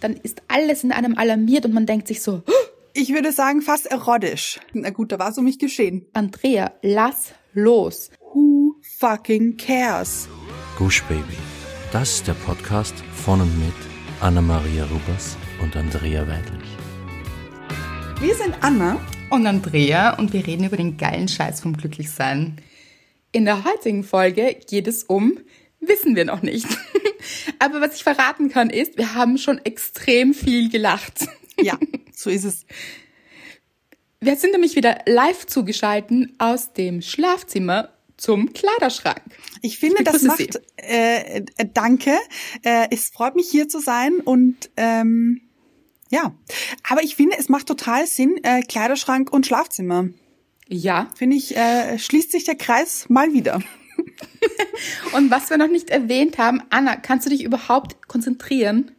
dann ist alles in einem alarmiert und man denkt sich so, Ich würde sagen, fast erotisch. Na gut, da war es um mich geschehen. Andrea, lass los. Who fucking cares? Gush Baby. Das ist der Podcast von und mit Anna-Maria Rubers und Andrea Weidlich. Wir sind Anna. Und Andrea und wir reden über den geilen Scheiß vom Glücklichsein. In der heutigen Folge geht es um, wissen wir noch nicht. Aber was ich verraten kann ist, wir haben schon extrem viel gelacht. Ja, so ist es. Wir sind nämlich wieder live zugeschalten aus dem Schlafzimmer zum Kleiderschrank. Ich finde, das begrüße macht, äh, äh, danke. Äh, es freut mich hier zu sein und ähm, ja, aber ich finde, es macht total Sinn, äh, Kleiderschrank und Schlafzimmer. Ja. Finde ich, äh, schließt sich der Kreis mal wieder. Und was wir noch nicht erwähnt haben, Anna, kannst du dich überhaupt konzentrieren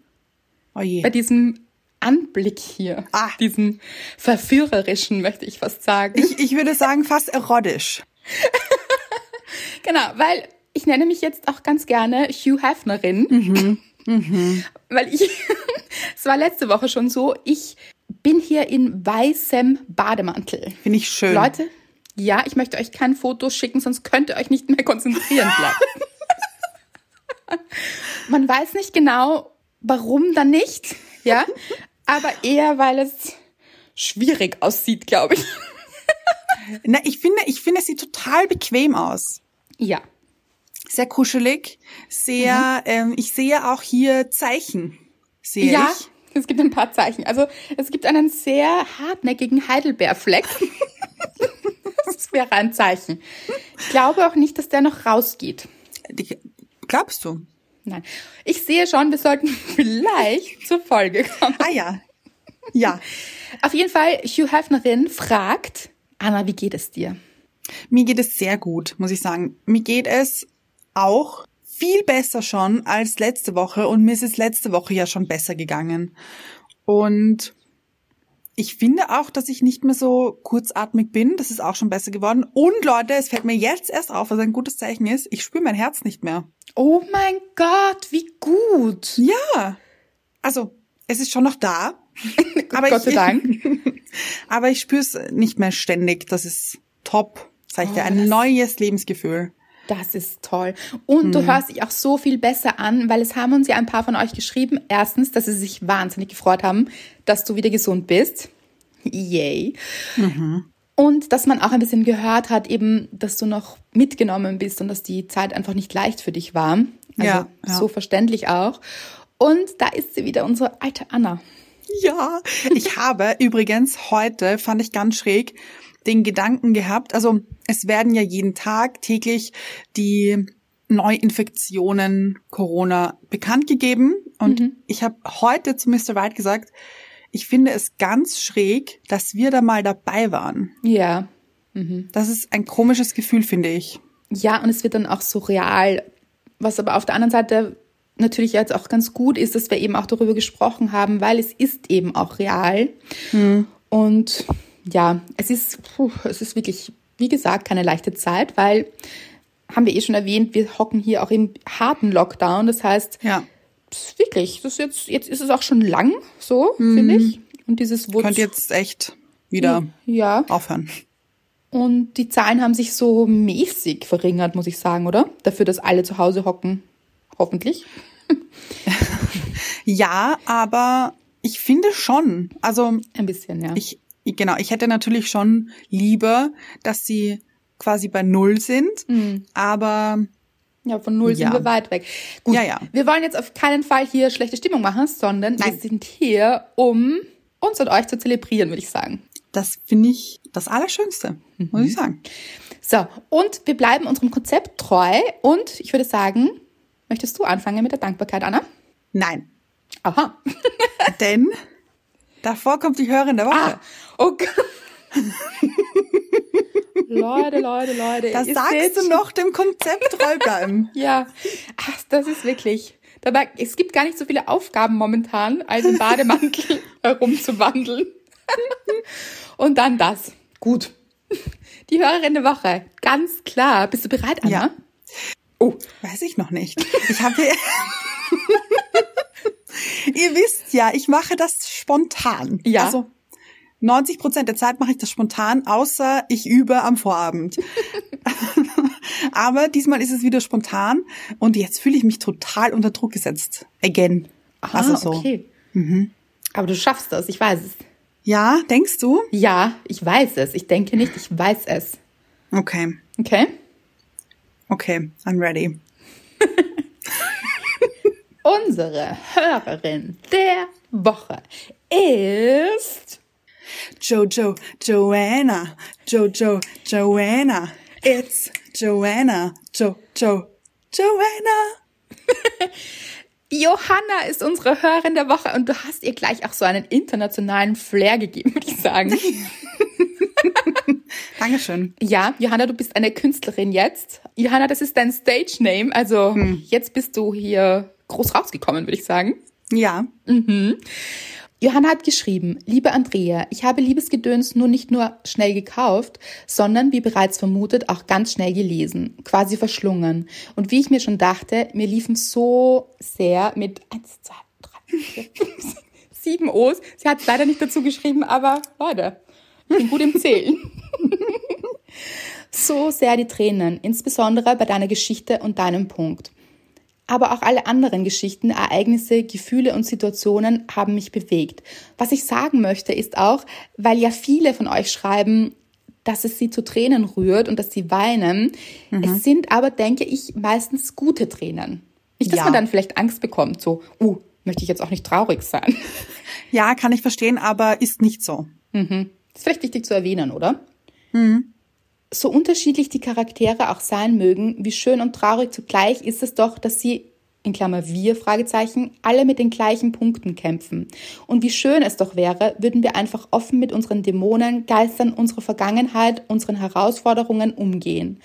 Oh je. bei diesem Anblick hier? Ah. Diesen verführerischen, möchte ich fast sagen. Ich, ich würde sagen, fast erotisch. Genau, weil ich nenne mich jetzt auch ganz gerne Hugh Hefnerin. Weil ich, es war letzte Woche schon so, ich bin hier in weißem Bademantel. Finde ich schön. Leute, ja, ich möchte euch kein Foto schicken, sonst könnt ihr euch nicht mehr konzentrieren bleiben. Man weiß nicht genau, warum dann nicht, ja, aber eher, weil es schwierig aussieht, glaube ich. Na, ich finde, ich finde, es sieht total bequem aus. Ja. Sehr kuschelig, sehr, ähm, ich sehe auch hier Zeichen. Sehe Ja, ich. es gibt ein paar Zeichen. Also es gibt einen sehr hartnäckigen Heidelbeerfleck. das wäre ein Zeichen. Ich glaube auch nicht, dass der noch rausgeht. Glaubst du? Nein. Ich sehe schon, wir sollten vielleicht zur Folge kommen. Ah ja. Ja. Auf jeden Fall, Hugh Hefnerin fragt, Anna, wie geht es dir? Mir geht es sehr gut, muss ich sagen. Mir geht es auch viel besser schon als letzte Woche und mir ist es letzte Woche ja schon besser gegangen. Und ich finde auch, dass ich nicht mehr so kurzatmig bin. Das ist auch schon besser geworden. Und Leute, es fällt mir jetzt erst auf, was ein gutes Zeichen ist. Ich spüre mein Herz nicht mehr. Oh mein Gott, wie gut. Ja. Also, es ist schon noch da. aber Gott sei ich, Dank. aber ich spüre es nicht mehr ständig. Das ist top. Dir, Oh, ein das- neues Lebensgefühl. Das ist toll. Und du hörst dich auch so viel besser an, weil es haben uns ja ein paar von euch geschrieben. Erstens, dass sie sich wahnsinnig gefreut haben, dass du wieder gesund bist. Yay. Und dass man auch ein bisschen gehört hat, eben, dass du noch mitgenommen bist und dass die Zeit einfach nicht leicht für dich war. Also Ja, ja. so verständlich auch. Und da ist sie wieder, unsere alte Anna. Ja, ich habe übrigens heute, fand ich ganz schräg, den Gedanken gehabt, also es werden ja jeden Tag täglich die Neuinfektionen Corona bekannt gegeben und ich habe heute zu Mr. White gesagt, ich finde es ganz schräg, dass wir da mal dabei waren. Ja. Das ist ein komisches Gefühl, finde ich. Ja, und es wird dann auch so real. Was aber auf der anderen Seite natürlich jetzt auch ganz gut ist, dass wir eben auch darüber gesprochen haben, weil es ist eben auch real. Und ja, es ist, puh, es ist wirklich, wie gesagt, keine leichte Zeit, weil, haben wir eh schon erwähnt, wir hocken hier auch im harten Lockdown. Das heißt, Ja. das ist wirklich, das ist jetzt, jetzt ist es auch schon lang, so, finde ich. Und dieses Wutz, Könnt jetzt echt wieder ja, aufhören. und die Zahlen haben sich so mäßig verringert, muss ich sagen, oder? Dafür, dass alle zu Hause hocken. Hoffentlich. Ja, aber ich finde schon, also Ein bisschen, ja. Ich, genau, ich hätte natürlich schon lieber, dass sie quasi bei Null sind, aber ja, von null Ja. sind wir weit weg. Gut, Ja, ja. wir wollen jetzt auf keinen Fall hier schlechte Stimmung machen, sondern Nein. wir sind hier, um uns und euch zu zelebrieren, würde ich sagen. das finde ich das Allerschönste, muss ich sagen. So, und wir bleiben unserem Konzept treu und ich würde sagen, möchtest du anfangen mit der Dankbarkeit, Anna? Nein, Aha. denn davor kommt die Hörerin der Woche. Ah, oh Gott. Leute, Leute, Leute. da sagst du noch dem Konzept treu bleiben. Ja, ach, das ist wirklich. Dabei, es gibt gar nicht so viele Aufgaben momentan, als im Bademantel herumzuwandeln. Und dann das. Gut. Die Hörerin der Woche. Ganz klar. Bist du bereit, Anna? Ja. Oh, Weiß ich noch nicht. Ich habe Ihr wisst ja, ich mache das spontan. Ja. Also 90 Prozent der Zeit mache ich das spontan, außer ich übe am Vorabend. Aber diesmal ist es wieder spontan und jetzt fühle ich mich total unter Druck gesetzt. Again. Ah, also so. okay. Aber du schaffst das, ich weiß es. Ja, denkst du? Ja, ich weiß es. Ich denke nicht, ich weiß es. Okay. Okay? Okay, I'm ready. Unsere Hörerin der Woche ist Jojo, Joanna, Jojo, Joanna. It's Joanna, Jo, Jo, Joanna. Johanna ist unsere Hörerin der Woche und du hast ihr gleich auch so einen internationalen Flair gegeben, würde ich sagen. Dankeschön. Ja, Johanna, du bist eine Künstlerin jetzt. Johanna, das ist dein Stage Name, also jetzt bist du hier groß rausgekommen, würde ich sagen. Ja. Johanna hat geschrieben, liebe Andrea, ich habe Liebesgedöns nur nicht nur schnell gekauft, sondern wie bereits vermutet auch ganz schnell gelesen, quasi verschlungen. Und wie ich mir schon dachte, mir liefen so sehr mit eins, zwei, drei, vier, fünf, sechs, sieben O's. Sie hat leider nicht dazu geschrieben, aber Leute, ich bin gut im Zählen. so sehr die Tränen, insbesondere bei deiner Geschichte und deinem Punkt. Aber auch alle anderen Geschichten, Ereignisse, Gefühle und Situationen haben mich bewegt. Was ich sagen möchte, ist auch, weil ja viele von euch schreiben, dass es sie zu Tränen rührt und dass sie weinen. Es sind aber, denke ich, meistens gute Tränen. Nicht, dass Ja. man dann vielleicht Angst bekommt, so, uh, möchte ich jetzt auch nicht traurig sein. Ja, kann ich verstehen, aber ist nicht so. Das ist vielleicht wichtig zu erwähnen, oder? So unterschiedlich die Charaktere auch sein mögen, wie schön und traurig zugleich ist es doch, dass sie, in Klammer wir, Fragezeichen, alle mit den gleichen Punkten kämpfen. Und wie schön es doch wäre, würden wir einfach offen mit unseren Dämonen, Geistern, unserer Vergangenheit, unseren Herausforderungen umgehen.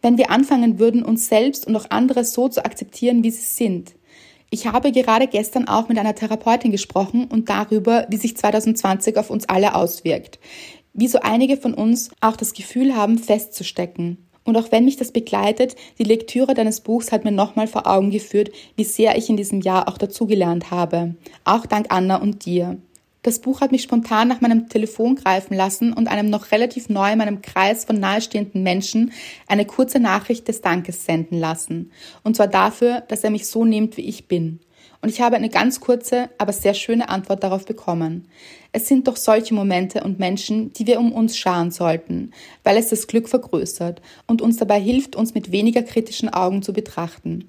Wenn wir anfangen würden, uns selbst und auch andere so zu akzeptieren, wie sie sind. Ich habe gerade gestern auch mit einer Therapeutin gesprochen und darüber, wie sich 2020 auf uns alle auswirkt. Wie so einige von uns auch das Gefühl haben, festzustecken. Und auch wenn mich das begleitet, die Lektüre deines Buchs hat mir nochmal vor Augen geführt, wie sehr ich in diesem Jahr auch dazugelernt habe. Auch dank Anna und dir. Das Buch hat mich spontan nach meinem Telefon greifen lassen und einem noch relativ neu in meinem Kreis von nahestehenden Menschen eine kurze Nachricht des Dankes senden lassen. Und zwar dafür, dass er mich so nimmt, wie ich bin. Und ich habe eine ganz kurze, aber sehr schöne Antwort darauf bekommen. Es sind doch solche Momente und Menschen, die wir um uns scharen sollten, weil es das Glück vergrößert und uns dabei hilft, uns mit weniger kritischen Augen zu betrachten.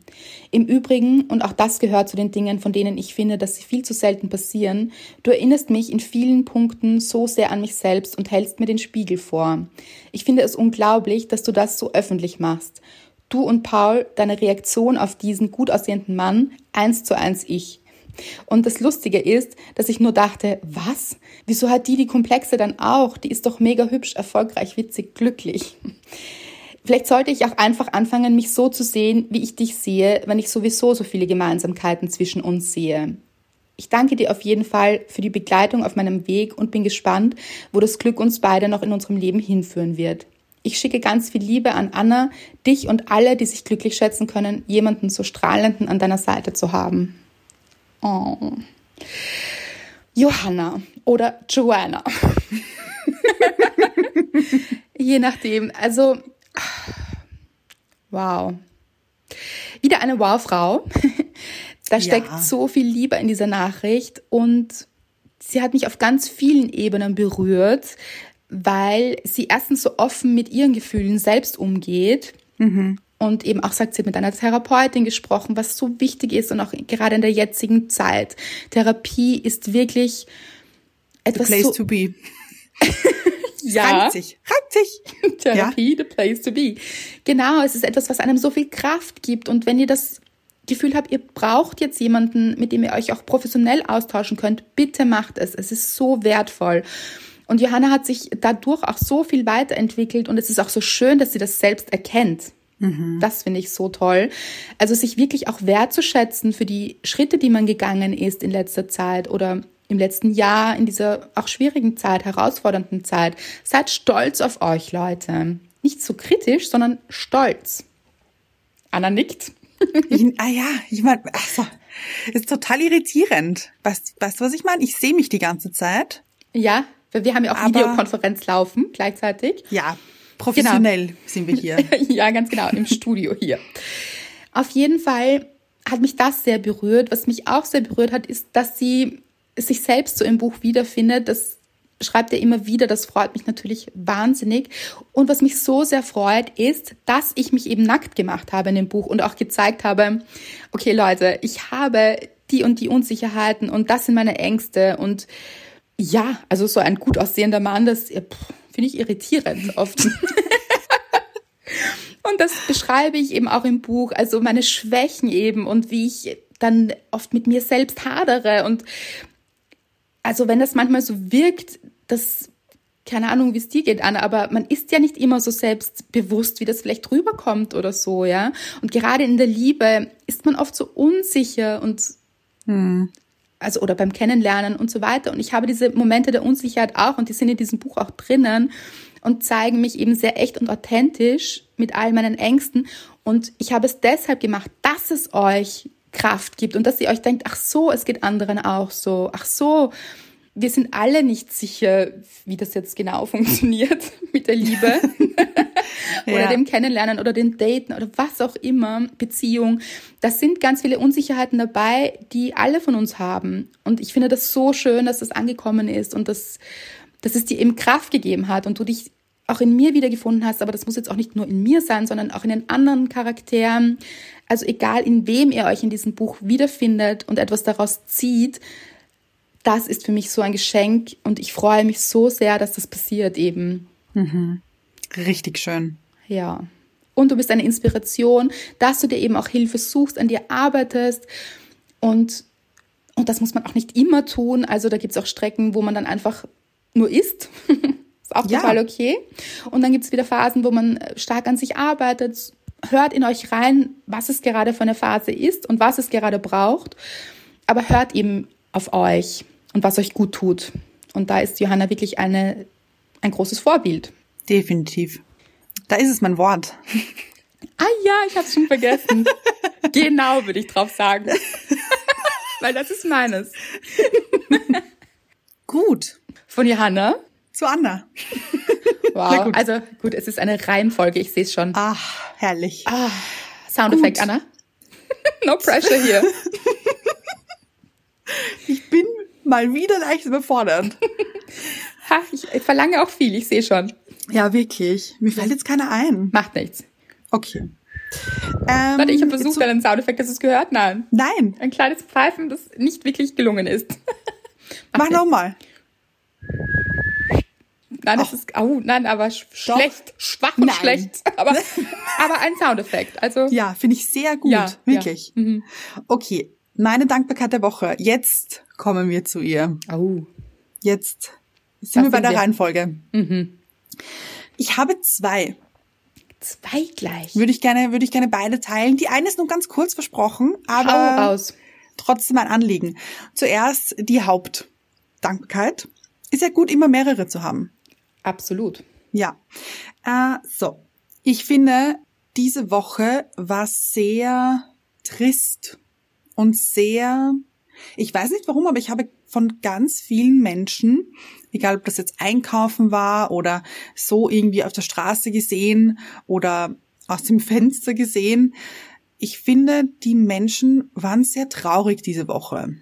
Im Übrigen, und auch das gehört zu den Dingen, von denen ich finde, dass sie viel zu selten passieren, du erinnerst mich in vielen Punkten so sehr an mich selbst und hältst mir den Spiegel vor. Ich finde es unglaublich, dass du das so öffentlich machst. Du und Paul, deine Reaktion auf diesen gut aussehenden Mann, eins zu eins ich. Und das Lustige ist, dass ich nur dachte, was? Wieso hat die die Komplexe dann auch? Die ist doch mega hübsch, erfolgreich, witzig, glücklich. Vielleicht sollte ich auch einfach anfangen, mich so zu sehen, wie ich dich sehe, wenn ich sowieso so viele Gemeinsamkeiten zwischen uns sehe. Ich danke dir auf jeden Fall für die Begleitung auf meinem Weg und bin gespannt, wo das Glück uns beide noch in unserem Leben hinführen wird. Ich schicke ganz viel Liebe an Anna, dich und alle, die sich glücklich schätzen können, jemanden so strahlenden an deiner Seite zu haben. Oh. Johanna oder Joanna. Je nachdem. Also, wow. Wieder eine Wow-Frau. Da steckt Ja. so viel Liebe in dieser Nachricht und sie hat mich auf ganz vielen Ebenen berührt, weil sie erstens so offen mit ihren Gefühlen selbst umgeht und eben auch sagt, sie hat mit einer Therapeutin gesprochen, was so wichtig ist und auch gerade in der jetzigen Zeit. Therapie ist wirklich etwas Place so, to be. ja, Reimt sich. Reimt sich. Therapie, the place to be. Genau, es ist etwas, was einem so viel Kraft gibt. Und wenn ihr das Gefühl habt, ihr braucht jetzt jemanden, mit dem ihr euch auch professionell austauschen könnt, bitte macht es. Es ist so wertvoll. Und Johanna hat sich dadurch auch so viel weiterentwickelt und es ist auch so schön, dass sie das selbst erkennt. Das finde ich so toll. Also sich wirklich auch wertzuschätzen für die Schritte, die man gegangen ist in letzter Zeit oder im letzten Jahr, in dieser auch schwierigen Zeit, herausfordernden Zeit. Seid stolz auf euch, Leute. Nicht so kritisch, sondern stolz. Anna nickt. Ich, ah ja, ich meine, also, ist total irritierend. Weißt, weißt du, was ich meine? Ich sehe mich die ganze Zeit. Ja, weil wir haben ja auch Aber- Videokonferenz laufen gleichzeitig. Ja, professionell sind wir hier. ja, ganz genau, im Studio hier. Auf jeden Fall hat mich das sehr berührt. Was mich auch sehr berührt hat, ist, dass sie sich selbst so im Buch wiederfindet. Das schreibt er immer wieder. Das freut mich natürlich wahnsinnig. Und was mich so sehr freut, ist, dass ich mich eben nackt gemacht habe in dem Buch und auch gezeigt habe, okay Leute, ich habe die und die Unsicherheiten und das sind meine Ängste und ja, also so ein gut aussehender Mann, das finde ich irritierend oft. Und das beschreibe ich eben auch im Buch, also meine Schwächen eben und wie ich dann oft mit mir selbst hadere. Und also wenn das manchmal so wirkt, das, keine Ahnung, wie es dir geht, Anna, aber man ist ja nicht immer so selbstbewusst, wie das vielleicht rüberkommt oder so, ja. Und gerade in der Liebe ist man oft so unsicher und also oder beim Kennenlernen und so weiter. Und ich habe diese Momente der Unsicherheit auch und die sind in diesem Buch auch drinnen und zeigen mich eben sehr echt und authentisch mit all meinen Ängsten. Und ich habe es deshalb gemacht, dass es euch Kraft gibt und dass ihr euch denkt, ach so, es geht anderen auch so. Ach so, wir sind alle nicht sicher, wie das jetzt genau funktioniert mit der Liebe oder Ja. dem Kennenlernen oder dem Daten oder was auch immer, Beziehung. Das sind ganz viele Unsicherheiten dabei, die alle von uns haben. Und ich finde das so schön, dass das angekommen ist und dass, dass es dir eben Kraft gegeben hat und du dich auch in mir wiedergefunden hast. Aber das muss jetzt auch nicht nur in mir sein, sondern auch in den anderen Charakteren. Also egal, in wem ihr euch in diesem Buch wiederfindet und etwas daraus zieht, das ist für mich so ein Geschenk und ich freue mich so sehr, dass das passiert eben. Richtig schön. Ja. Und du bist eine Inspiration, dass du dir eben auch Hilfe suchst, an dir arbeitest. Und, und das muss man auch nicht immer tun. Also da gibt es auch Strecken, wo man dann einfach nur isst. ist auch Ja. total okay. Und dann gibt es wieder Phasen, wo man stark an sich arbeitet. Hört in euch rein, was es gerade für eine Phase ist und was es gerade braucht. Aber hört eben auf euch und was euch gut tut. Und da ist Johanna wirklich eine, ein großes Vorbild. Definitiv. Da ist es mein Wort. Ah ja, ich hab's schon vergessen. genau, würde ich drauf sagen. Weil das ist meines. Gut. Von Johanna. Zu Anna. Wow. Gut. Also gut, es ist eine Reihenfolge, ich sehe es schon. Ach, herrlich. Soundeffekt, gut. Anna. no pressure hier. Ich bin mal wieder leicht überfordert. Ha, ich verlange auch viel, ich sehe schon. Ja, wirklich. Mir fällt jetzt keiner ein. Macht nichts. Okay. Ähm, Warte, ich habe versucht, zu- einen Soundeffekt, hast du es gehört? Nein. Nein, Ein kleines Pfeifen, das nicht wirklich gelungen ist. mach nochmal. Nein, das ist, oh, nein, aber sch Doch. schlecht, schwach und Nein. schlecht. Aber, aber ein Soundeffekt. Also, Ja, finde ich sehr gut. Ja, wirklich. ja. Mhm. Okay, meine Dankbarkeit der Woche. Jetzt kommen wir zu ihr. oh. Jetzt sind Das wir bei sind der wir. Reihenfolge. Mhm. Ich habe zwei. Zwei gleich. Würde ich gerne, würde ich gerne beide teilen. Die eine ist nur ganz kurz versprochen, aber trotzdem ein Anliegen. Zuerst die Hauptdankbarkeit. Ist ja gut, immer mehrere zu haben. Absolut. Ja. Äh, so. Ich finde, diese Woche war sehr trist und sehr, ich weiß nicht warum, aber ich habe von ganz vielen Menschen, egal ob das jetzt einkaufen war oder so irgendwie auf der Straße gesehen oder aus dem Fenster gesehen, ich finde, die Menschen waren sehr traurig diese Woche.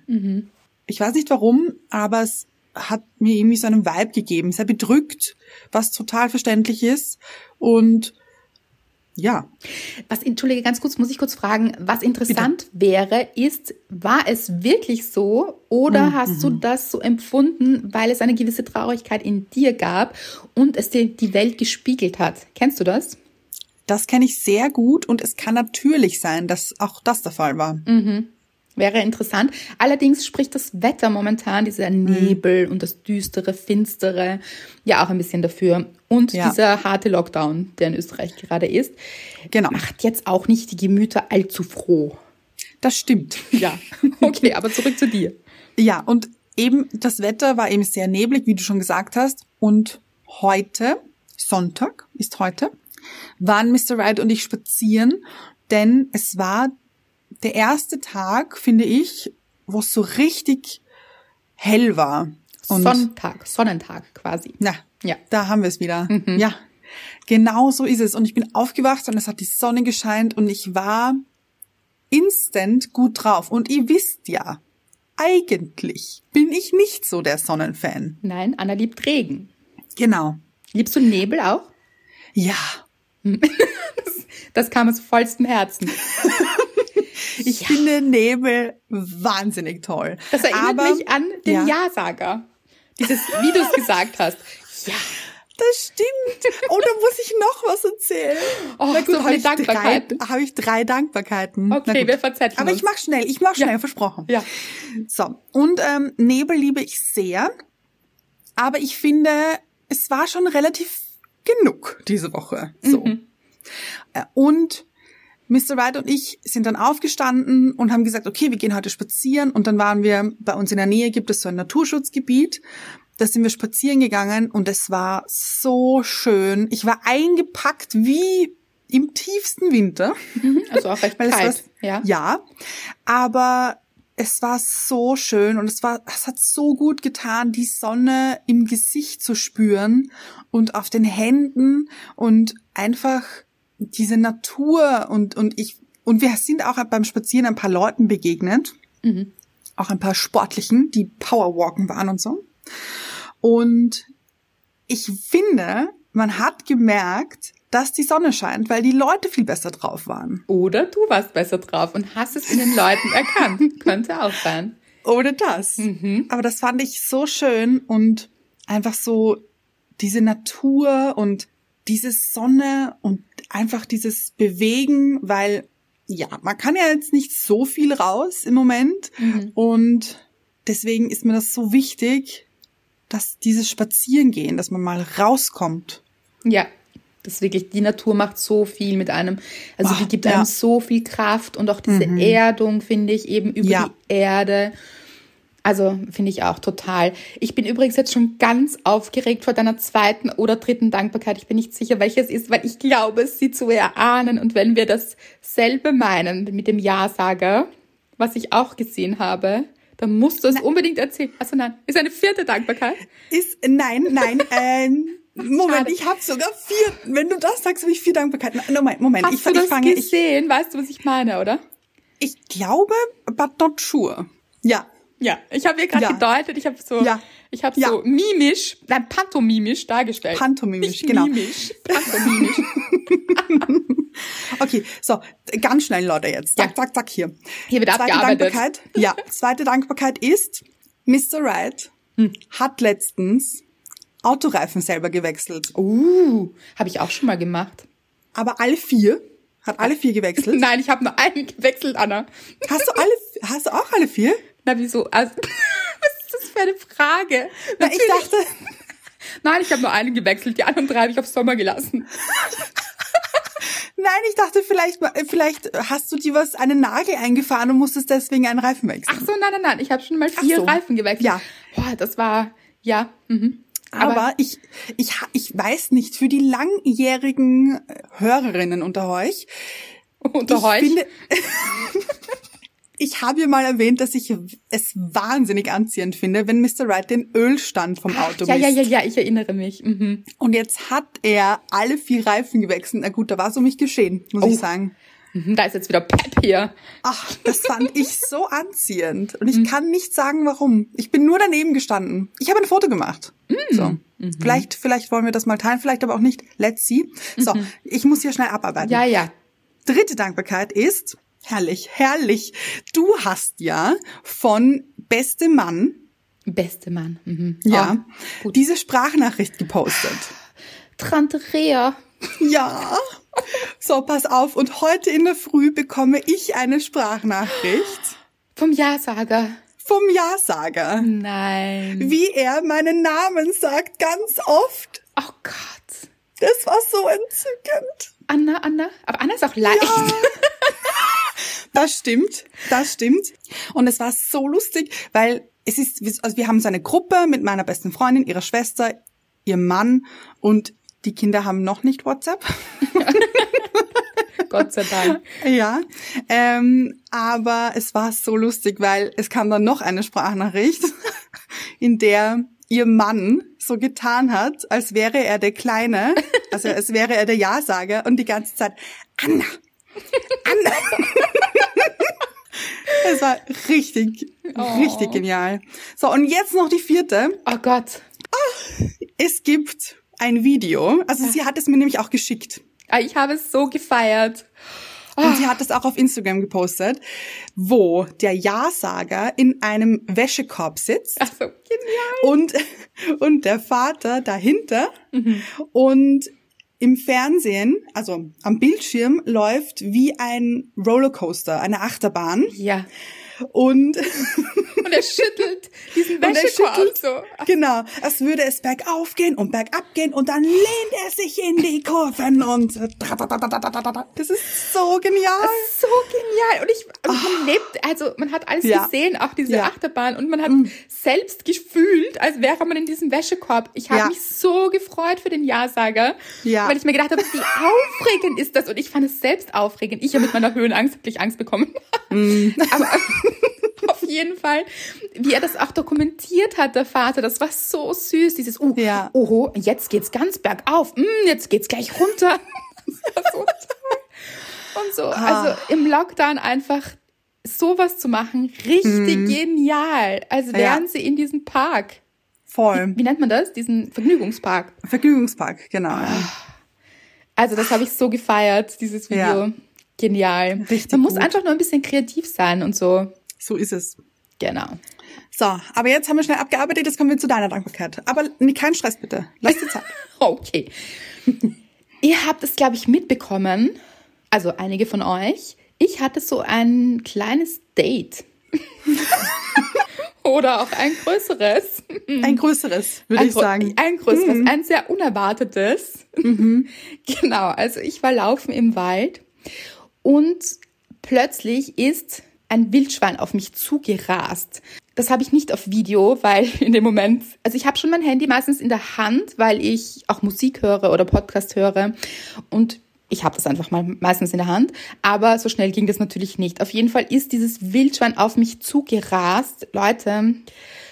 Ich weiß nicht warum, aber es hat mir irgendwie so einen Vibe gegeben, sehr bedrückt, was total verständlich ist. Und ja, Was, entschuldige, ganz kurz, muss ich kurz fragen, was interessant wäre, ist, war es wirklich so oder hast du das so empfunden, weil es eine gewisse Traurigkeit in dir gab und es dir die Welt gespiegelt hat? Kennst du das? das kenne ich sehr gut und es kann natürlich sein, dass auch das der Fall war. Wäre interessant. Allerdings spricht das Wetter momentan, dieser Nebel und das düstere, finstere, ja auch ein bisschen dafür. Und Ja. dieser harte Lockdown, der in Österreich gerade ist, Genau, macht jetzt auch nicht die Gemüter allzu froh. das stimmt. Ja, okay, aber zurück zu dir. Ja, und eben das Wetter war eben sehr neblig, wie du schon gesagt hast. Und heute, Sonntag ist heute, waren Mr. Wright und ich spazieren, denn es war der erste Tag, finde ich, wo es so richtig hell war. Und Sonntag, Sonnentag quasi. na, Ja. da haben wir es wieder. Ja, genau so ist es. Und ich bin aufgewacht und es hat die Sonne gescheint und ich war instant gut drauf. Und ihr wisst ja, eigentlich bin ich nicht so der Sonnenfan. Nein, Anna liebt Regen. Genau. Liebst du Nebel auch? Ja, Das kam aus vollstem Herzen. ich finde Nebel wahnsinnig toll. Das erinnert Aber, mich an den ja. Ja-Sager. Dieses, wie du es gesagt hast. Ja. Das stimmt. Da muss ich noch was erzählen. Oh, Na gut, so habe ich, drei, Dankbarkeiten. habe ich drei Dankbarkeiten. Okay, wir verzetteln Aber uns. ich mach schnell, ich mach schnell, Ja. versprochen. Ja. So, und ähm, Nebel liebe ich sehr. Aber ich finde, es war schon relativ genug diese Woche. So. Äh, Und Mr. Wright und ich sind dann aufgestanden und haben gesagt, okay, wir gehen heute spazieren. Und dann waren wir, bei uns in der Nähe gibt es so ein Naturschutzgebiet. Da sind wir spazieren gegangen und es war so schön. Ich war eingepackt wie im tiefsten Winter. Also auch recht kalt. war, ja. ja, aber es war so schön und es war, es hat so gut getan, die Sonne im Gesicht zu spüren und auf den Händen und einfach diese Natur und, und ich, und wir sind auch beim Spazieren ein paar Leuten begegnet. Auch ein paar Sportlichen, die Powerwalken waren und so. Und ich finde, man hat gemerkt, dass die Sonne scheint, weil die Leute viel besser drauf waren. Oder du warst besser drauf und hast es in den Leuten erkannt. Könnte auch sein. Oder das. Aber das fand ich so schön und einfach so diese Natur und diese Sonne und einfach dieses Bewegen, weil ja, man kann ja jetzt nicht so viel raus im Moment und deswegen ist mir das so wichtig, dass dieses Spazierengehen, dass man mal rauskommt. Ja, das ist wirklich, die Natur macht so viel mit einem. Also die Ach, gibt ja. einem so viel Kraft und auch diese Erdung, finde ich, eben über Ja. die Erde. Also finde ich auch total. Ich bin übrigens jetzt schon ganz aufgeregt vor deiner zweiten oder dritten Dankbarkeit. Ich bin nicht sicher, welches ist, weil ich glaube, es sie zu erahnen. Und wenn wir dasselbe meinen mit dem Ja-Sager, was ich auch gesehen habe, dann musst du es unbedingt erzählen. Also nein, ist eine vierte Dankbarkeit. Ist nein, nein, ähm, Moment, Schade. ich habe sogar vier. Wenn du das sagst, habe ich vier Dankbarkeiten. Moment, Moment, Hast ich, du ich das fange, ich, gesehen? weißt du, was ich meine, oder? ich glaube, but not sure. Ja, Ja, ich habe ihr gerade Ja. gedeutet, ich habe so, Ja. ich habe Ja. so mimisch, nein, pantomimisch dargestellt. Pantomimisch, Nicht genau. Mimisch, pantomimisch. okay, so, ganz schnell, Leute, jetzt. Zack, zack, zack, hier. Hier wird zweite abgearbeitet. Dankbarkeit, ja, zweite Dankbarkeit ist, Mr. Wright Hm. hat letztens Autoreifen selber gewechselt. uh, habe ich auch schon mal gemacht. Aber alle vier, hat alle vier gewechselt. Nein, ich habe nur einen gewechselt, Anna. Hast du alle, hast du auch alle vier? Na, wieso? Also, was ist das für eine Frage? Na, ich dachte, Nein, ich habe nur einen gewechselt, die anderen drei habe ich auf Sommer gelassen. nein, ich dachte, vielleicht, vielleicht hast du dir was, einen Nagel eingefahren und musstest deswegen einen Reifen wechseln. Ach so, nein, nein, nein, ich habe schon mal vier so. Reifen gewechselt. Ja. Boah, das war, ja, mhm. Aber, ich, ich, ha- ich weiß nicht, für die langjährigen Hörerinnen unter euch, unter ich euch. finde, ich habe ja mal erwähnt, dass ich es wahnsinnig anziehend finde, wenn Mr. Wright den Ölstand vom Auto ja, ja, misst. ja, ja, ich erinnere mich. Mhm. Und jetzt hat er alle vier Reifen gewechselt. Na gut, da war es um mich geschehen, muss Oh. ich sagen. Mhm, Da ist jetzt wieder Pep hier. Ach, das fand ich so anziehend. Und ich kann nicht sagen, warum. Ich bin nur daneben gestanden. Ich habe ein Foto gemacht. So. Vielleicht, vielleicht wollen wir das mal teilen, vielleicht aber auch nicht. Let's see. So, ich muss hier schnell abarbeiten. Ja, ja. Dritte Dankbarkeit ist, herrlich, herrlich. Du hast ja von Beste Mann, Beste Mann. Mhm. ja, Oh, diese Sprachnachricht gepostet. Tante Rea. Ja. So, pass auf. Und heute in der Früh bekomme ich eine Sprachnachricht Vom Ja-Sager. vom Ja-Sager. Nein. Wie er meinen Namen sagt, ganz oft. Oh Gott. Das war so entzückend. Anna, Anna. Aber Anna ist auch leicht. Das stimmt, das stimmt. Und es war so lustig, weil es ist, also wir haben so eine Gruppe mit meiner besten Freundin, ihrer Schwester, ihrem Mann und die Kinder haben noch nicht WhatsApp. Gott sei Dank. Ja, ähm, aber es war so lustig, weil es kam dann noch eine Sprachnachricht, in der ihr Mann so getan hat, als wäre er der Kleine, also als wäre er der Ja-Sager und die ganze Zeit, Anna, Anna. Es war richtig, Oh. richtig genial. So, und jetzt noch die vierte. Oh Gott. Es gibt ein Video, also sie hat es mir nämlich auch geschickt. Ah, Ich habe es so gefeiert. Und sie hat es auch auf Instagram gepostet, wo der Ja-Sager in einem Wäschekorb sitzt Also genial. und, und der Vater dahinter Mhm. und im Fernsehen, also am Bildschirm, läuft wie ein Rollercoaster, eine Achterbahn. Ja. Und, Und er schüttelt diesen er Wäschekorb schüttelt, so. genau, als würde es bergauf gehen und bergab gehen und dann lehnt er sich in die Kurven und das ist so genial. So genial. Und ich, und man lebt, also man hat alles. Ja. gesehen, auch diese Ja. Achterbahn. Und man hat selbst gefühlt, als wäre man in diesem Wäschekorb. Ich habe Ja. mich so gefreut für den Ja-Sager. Ja. Weil ich mir gedacht habe, wie aufregend ist das? Und ich fand es selbst aufregend. Ich habe mit meiner Höhenangst wirklich Angst bekommen. Mm. Aber auf jeden Fall, wie er das auch dokumentiert hat, der Vater, das war so süß. Dieses, uh, Ja. oho, jetzt geht's ganz bergauf. Mm, jetzt geht's gleich runter. Das war so toll. Und so, Ah. also im Lockdown einfach sowas zu machen, richtig genial. Als wären. Ja. sie in diesem Park. Voll. Wie nennt man das? Diesen Vergnügungspark. Vergnügungspark, genau. ja. Also das habe ich so gefeiert, dieses Video. Ja. Genial. Richtig man muss gut. einfach nur ein bisschen kreativ sein und so. So ist es. Genau. So, aber jetzt haben wir schnell abgearbeitet, jetzt kommen wir zu deiner Dankbarkeit. Aber nee, kein Stress bitte. Lass dir Zeit. Okay. Ihr habt es, glaube ich, mitbekommen, also einige von euch. Ich hatte so ein kleines Date. Oder auch ein größeres. Ein größeres, würde ich sagen. Mhm. Ein größeres, ein sehr unerwartetes. genau, also ich war laufen im Wald und plötzlich ist ein Wildschwein auf mich zugerast. Das habe ich nicht auf Video, weil in dem Moment, also ich habe schon mein Handy meistens in der Hand, weil ich auch Musik höre oder Podcast höre und ich habe das einfach mal meistens in der Hand, aber so schnell ging das natürlich nicht. Auf jeden Fall ist dieses Wildschwein auf mich zugerast. Leute,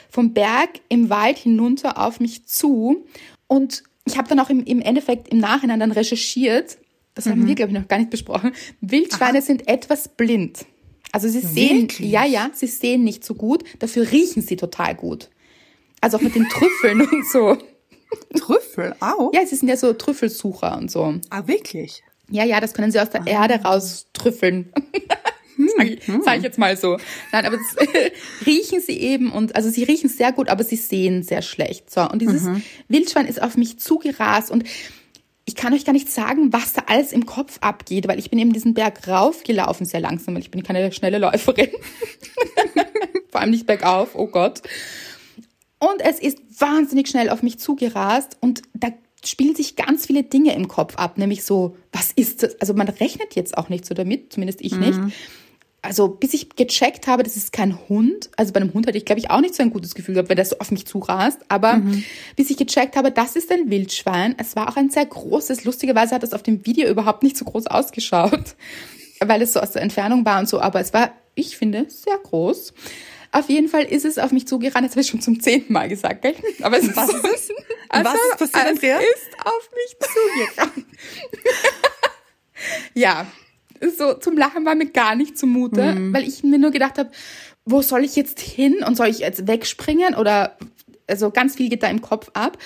vom Berg im Wald hinunter auf mich zu. Und ich habe dann auch im, im Endeffekt im Nachhinein dann recherchiert, das haben wir, glaube ich, noch gar nicht besprochen. Wildschweine sind etwas blind. Also sie sehen, Wirklich? ja, ja, sie sehen nicht so gut, dafür riechen sie total gut. Also auch mit den Trüffeln und so. Trüffel, au. Ja, sie sind ja so Trüffelsucher und so. Ah, wirklich? Ja, ja, das können sie aus der Erde raustrüffeln. Sag ich, sag ich jetzt mal so. Nein, aber das riechen sie eben und also sie riechen sehr gut, aber sie sehen sehr schlecht. So und dieses Wildschwein ist auf mich zugerast und ich kann euch gar nicht sagen, was da alles im Kopf abgeht, weil ich bin eben diesen Berg raufgelaufen, sehr langsam, weil ich bin keine schnelle Läuferin. Vor allem nicht bergauf, oh Gott. Und es ist wahnsinnig schnell auf mich zugerast und da spielen sich ganz viele Dinge im Kopf ab, nämlich so, was ist das? Also man rechnet jetzt auch nicht so damit, zumindest ich nicht. Also bis ich gecheckt habe, das ist kein Hund. Also bei einem Hund hatte ich, glaube ich, auch nicht so ein gutes Gefühl gehabt, wenn der so auf mich zurast. Aber bis ich gecheckt habe, das ist ein Wildschwein. Es war auch ein sehr großes. Lustigerweise hat das auf dem Video überhaupt nicht so groß ausgeschaut, weil es so aus der Entfernung war und so. Aber es war, ich finde, sehr groß. Auf jeden Fall ist es auf mich zugerannt. Das habe ich schon zum zehnten Mal gesagt, gell? Aber es Was ist, ist es? Was ist passiert, es Andrea? ist auf mich zugerannt. ja, so zum Lachen war mir gar nicht zumute, Mhm. weil ich mir nur gedacht habe, wo soll ich jetzt hin und soll ich jetzt wegspringen oder also ganz viel geht da im Kopf ab.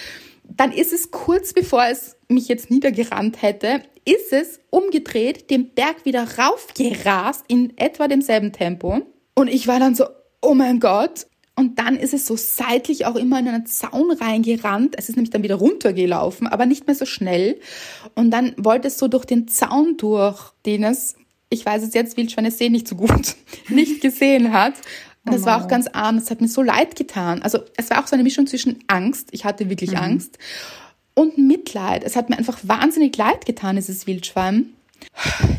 Dann ist es kurz bevor es mich jetzt niedergerannt hätte, ist es umgedreht, den Berg wieder raufgerast in etwa demselben Tempo. Und ich war dann so, oh mein Gott. Und dann ist es so seitlich auch immer in einen Zaun reingerannt. Es ist nämlich dann wieder runtergelaufen, aber nicht mehr so schnell. Und dann wollte es so durch den Zaun durch, den es, ich weiß es jetzt, Wildschweine sehen nicht so gut, nicht gesehen hat. Und das war auch ganz arm. Es hat mir so leid getan. Also es war auch so eine Mischung zwischen Angst. Ich hatte wirklich Angst. Und Mitleid. Es hat mir einfach wahnsinnig leid getan, dieses Wildschwein.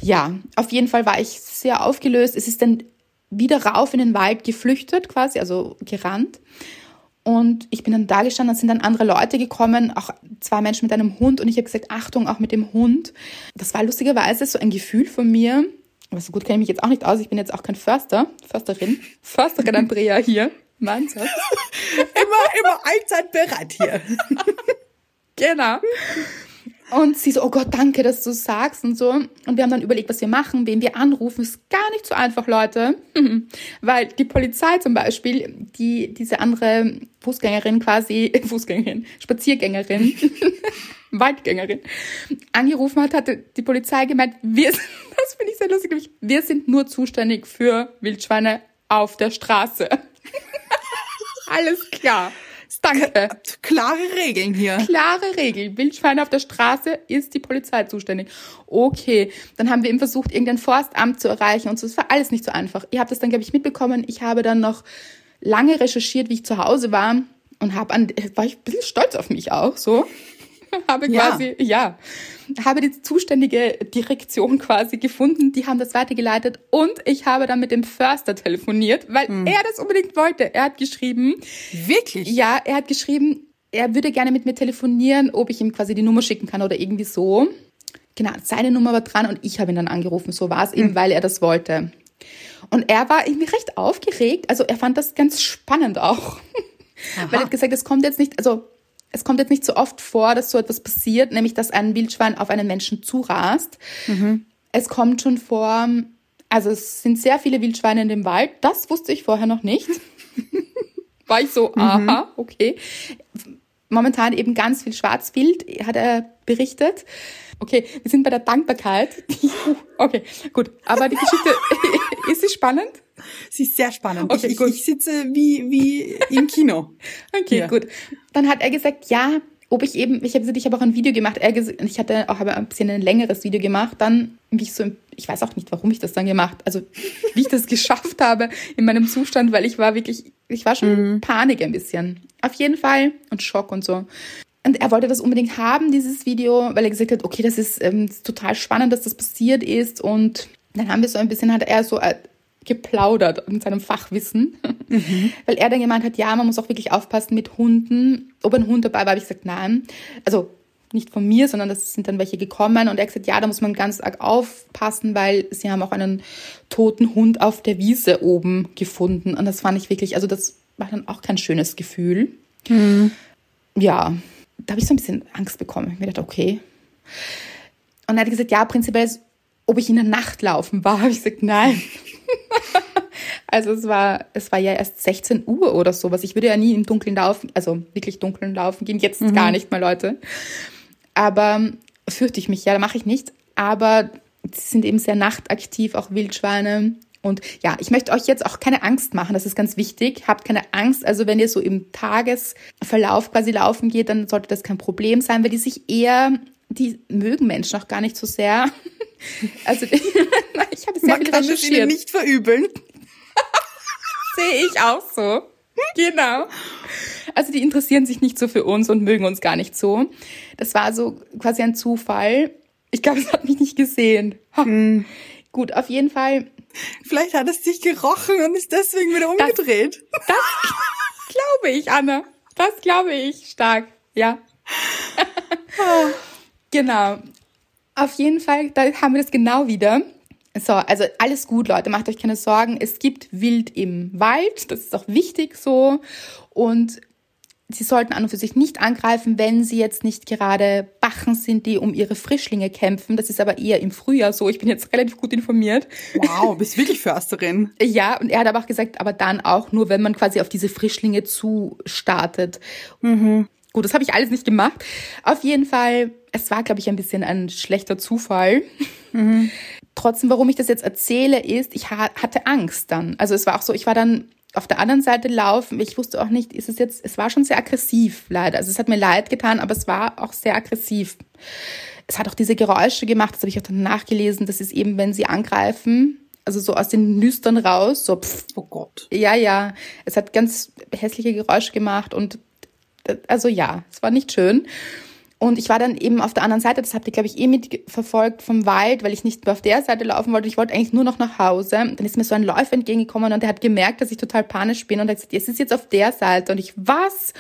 Ja, auf jeden Fall war ich sehr aufgelöst. Es ist dann wieder rauf in den Wald geflüchtet, quasi, also gerannt. Und ich bin dann da gestanden, dann sind dann andere Leute gekommen, auch zwei Menschen mit einem Hund. Und ich habe gesagt, Achtung, auch mit dem Hund. Das war lustigerweise so ein Gefühl von mir. Aber so gut kenne ich mich jetzt auch nicht aus. Ich bin jetzt auch kein Förster, Försterin. Försterin Andrea hier. Mannschaft. immer, immer allzeit bereit hier. genau. Und sie so, oh Gott, danke, dass du sagst und so. Und wir haben dann überlegt, was wir machen, wen wir anrufen. Ist gar nicht so einfach, Leute. Weil die Polizei zum Beispiel, die, diese andere Fußgängerin quasi, Fußgängerin, Spaziergängerin, Waldgängerin, angerufen hat, hatte die Polizei gemeint, wir sind, das finde ich sehr lustig, wir sind nur zuständig für Wildschweine auf der Straße. Alles klar. Danke. Klare Regeln hier. Klare Regeln. Wildschweine auf der Straße ist die Polizei zuständig. Okay, dann haben wir eben versucht, irgendein Forstamt zu erreichen und so. Das war alles nicht so einfach. Ihr habt das dann, glaube ich, mitbekommen. Ich habe dann noch lange recherchiert, wie ich zu Hause war und habe an, war ich ein bisschen stolz auf mich auch, so. habe quasi, ja. ja, habe die zuständige Direktion quasi gefunden, die haben das weitergeleitet und ich habe dann mit dem Förster telefoniert, weil hm. er das unbedingt wollte. Er hat geschrieben. Wirklich? Ja, er hat geschrieben, er würde gerne mit mir telefonieren, ob ich ihm quasi die Nummer schicken kann oder irgendwie so. Genau, seine Nummer war dran und ich habe ihn dann angerufen. So war es eben, hm. weil er das wollte. Und er war irgendwie recht aufgeregt. Also er fand das ganz spannend auch. Aha. Weil er hat gesagt, es kommt jetzt nicht, also es kommt jetzt nicht so oft vor, dass so etwas passiert, nämlich dass ein Wildschwein auf einen Menschen zurast. Mhm. Es kommt schon vor, also es sind sehr viele Wildschweine in dem Wald. Das wusste ich vorher noch nicht. War ich so, mhm. aha, okay. Momentan eben ganz viel Schwarzwild, hat er berichtet. Okay, wir sind bei der Dankbarkeit. okay, gut. Aber die Geschichte, ist sie spannend? Sie ist sehr spannend. Okay, ich, gut. ich sitze wie, wie im Kino. okay, Hier. gut. Dann hat er gesagt, ja, ob ich eben, ich habe ich hab auch ein Video gemacht, er, ich hatte auch ein bisschen ein längeres Video gemacht, dann, wie ich so, ich weiß auch nicht, warum ich das dann gemacht, also wie ich das geschafft habe in meinem Zustand, weil ich war wirklich, ich war schon mhm. Panik ein bisschen. Auf jeden Fall und Schock und so. Und er wollte das unbedingt haben, dieses Video, weil er gesagt hat, okay, das ist ähm, total spannend, dass das passiert ist. Und dann haben wir so ein bisschen, hat er so äh, geplaudert mit seinem Fachwissen, mhm. weil er dann gemeint hat, ja, man muss auch wirklich aufpassen mit Hunden. Ob ein Hund dabei war, habe ich gesagt, nein. Also nicht von mir, sondern das sind dann welche gekommen und er hat gesagt, ja, da muss man ganz arg aufpassen, weil sie haben auch einen toten Hund auf der Wiese oben gefunden und das fand ich wirklich, also das war dann auch kein schönes Gefühl. Mhm. Ja, da habe ich so ein bisschen Angst bekommen. Ich mir dachte, okay. Und er hat gesagt, ja, prinzipiell, ob ich in der Nacht laufen war, habe ich gesagt, nein. also es war, es war ja erst 16 Uhr oder sowas. Ich würde ja nie im Dunkeln laufen, also wirklich dunkeln laufen gehen, jetzt mhm. gar nicht mehr, Leute. Aber fürchte ich mich, ja, da mache ich nicht. Aber sie sind eben sehr nachtaktiv, auch Wildschweine. Und ja, ich möchte euch jetzt auch keine Angst machen, das ist ganz wichtig. Habt keine Angst. Also wenn ihr so im Tagesverlauf quasi laufen geht, dann sollte das kein Problem sein, weil die sich eher, die mögen Menschen auch gar nicht so sehr. Also ich habe Man viel kann recherchiert. Es ihnen nicht verübeln. Sehe ich auch so. Genau. Also die interessieren sich nicht so für uns und mögen uns gar nicht so. Das war so quasi ein Zufall. Ich glaube, es hat mich nicht gesehen. Hm. Gut, auf jeden Fall Vielleicht hat es dich gerochen und ist deswegen wieder umgedreht. Das, das glaube ich, Anna. Das glaube ich stark. Ja. Genau. Auf jeden Fall, da haben wir das genau wieder. So, also alles gut, Leute, macht euch keine Sorgen. Es gibt Wild im Wald, das ist auch wichtig so. Und sie sollten an und für sich nicht angreifen, wenn sie jetzt nicht gerade Bachen sind, die um ihre Frischlinge kämpfen. Das ist aber eher im Frühjahr so. Ich bin jetzt relativ gut informiert. Wow, bist wirklich Försterin. ja, und er hat aber auch gesagt, aber dann auch nur, wenn man quasi auf diese Frischlinge zustartet. Mhm. Gut, das habe ich alles nicht gemacht. Auf jeden Fall, es war, glaube ich, ein bisschen ein schlechter Zufall. Mhm. Trotzdem, warum ich das jetzt erzähle, ist, ich hatte Angst dann. Also es war auch so, ich war dann auf der anderen Seite laufen. Ich wusste auch nicht, ist es jetzt, es war schon sehr aggressiv, leider. Also es hat mir leid getan, aber es war auch sehr aggressiv. Es hat auch diese Geräusche gemacht, das habe ich auch dann nachgelesen. Das ist eben, wenn sie angreifen, also so aus den Nüstern raus, so pff. Oh Gott. Ja, ja. Es hat ganz hässliche Geräusche gemacht und also ja, es war nicht schön. Und ich war dann eben auf der anderen Seite, das habt ihr, glaube ich, eh mitverfolgt vom Wald, weil ich nicht mehr auf der Seite laufen wollte. Ich wollte eigentlich nur noch nach Hause. Dann ist mir so ein Läufer entgegengekommen und der hat gemerkt, dass ich total panisch bin und hat gesagt, es ist jetzt auf der Seite. Und ich, was?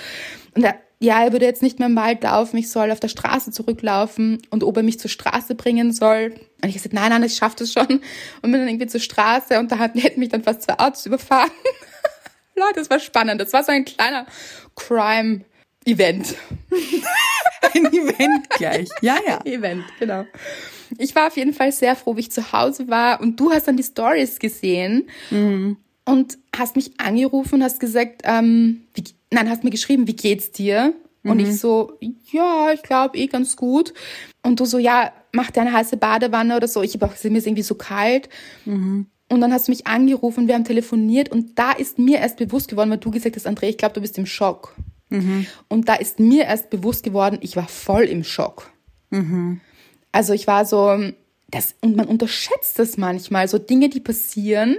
Und er, ja, er würde jetzt nicht mehr im Wald laufen, ich soll auf der Straße zurücklaufen und ob er mich zur Straße bringen soll. Und ich gesagt, nein, nein, ich schaffe das schon. Und bin dann irgendwie zur Straße und da hätten mich dann fast zwei Autos überfahren. Leute, das war spannend. Das war so ein kleiner Crime Event. Ein Event gleich. Ja, ja. Event, genau. Ich war auf jeden Fall sehr froh, wie ich zu Hause war und du hast dann die Stories gesehen mhm. und hast mich angerufen und hast gesagt, ähm, wie, nein, hast mir geschrieben, wie geht's dir? Mhm. Und ich mhm. so, ja, ich glaube eh ganz gut. Und du so, ja, mach dir eine heiße Badewanne oder so. Ich habe auch, mir ist irgendwie so kalt. Mhm. Und dann hast du mich angerufen, wir haben telefoniert und da ist mir erst bewusst geworden, weil du gesagt hast, André, ich glaube, du bist im Schock. Mhm. Und da ist mir erst bewusst geworden, ich war voll im Schock. Mhm. Also ich war so, das, und man unterschätzt das manchmal, so Dinge, die passieren,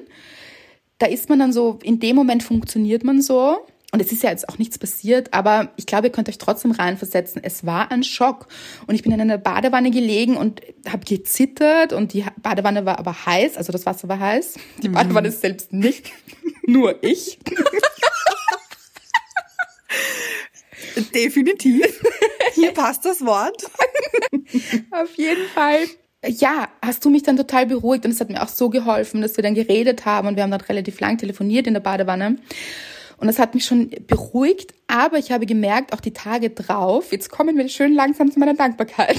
da ist man dann so, in dem Moment funktioniert man so. Und es ist ja jetzt auch nichts passiert, aber ich glaube, ihr könnt euch trotzdem reinversetzen. Es war ein Schock. Und ich bin in einer Badewanne gelegen und habe gezittert und die Badewanne war aber heiß, also das Wasser war heiß. Die mhm. Badewanne ist selbst nicht, nur ich. Definitiv. Hier passt das Wort. Auf jeden Fall. Ja, hast du mich dann total beruhigt und es hat mir auch so geholfen, dass wir dann geredet haben und wir haben dann relativ lang telefoniert in der Badewanne. Und das hat mich schon beruhigt, aber ich habe gemerkt, auch die Tage drauf, jetzt kommen wir schön langsam zu meiner Dankbarkeit.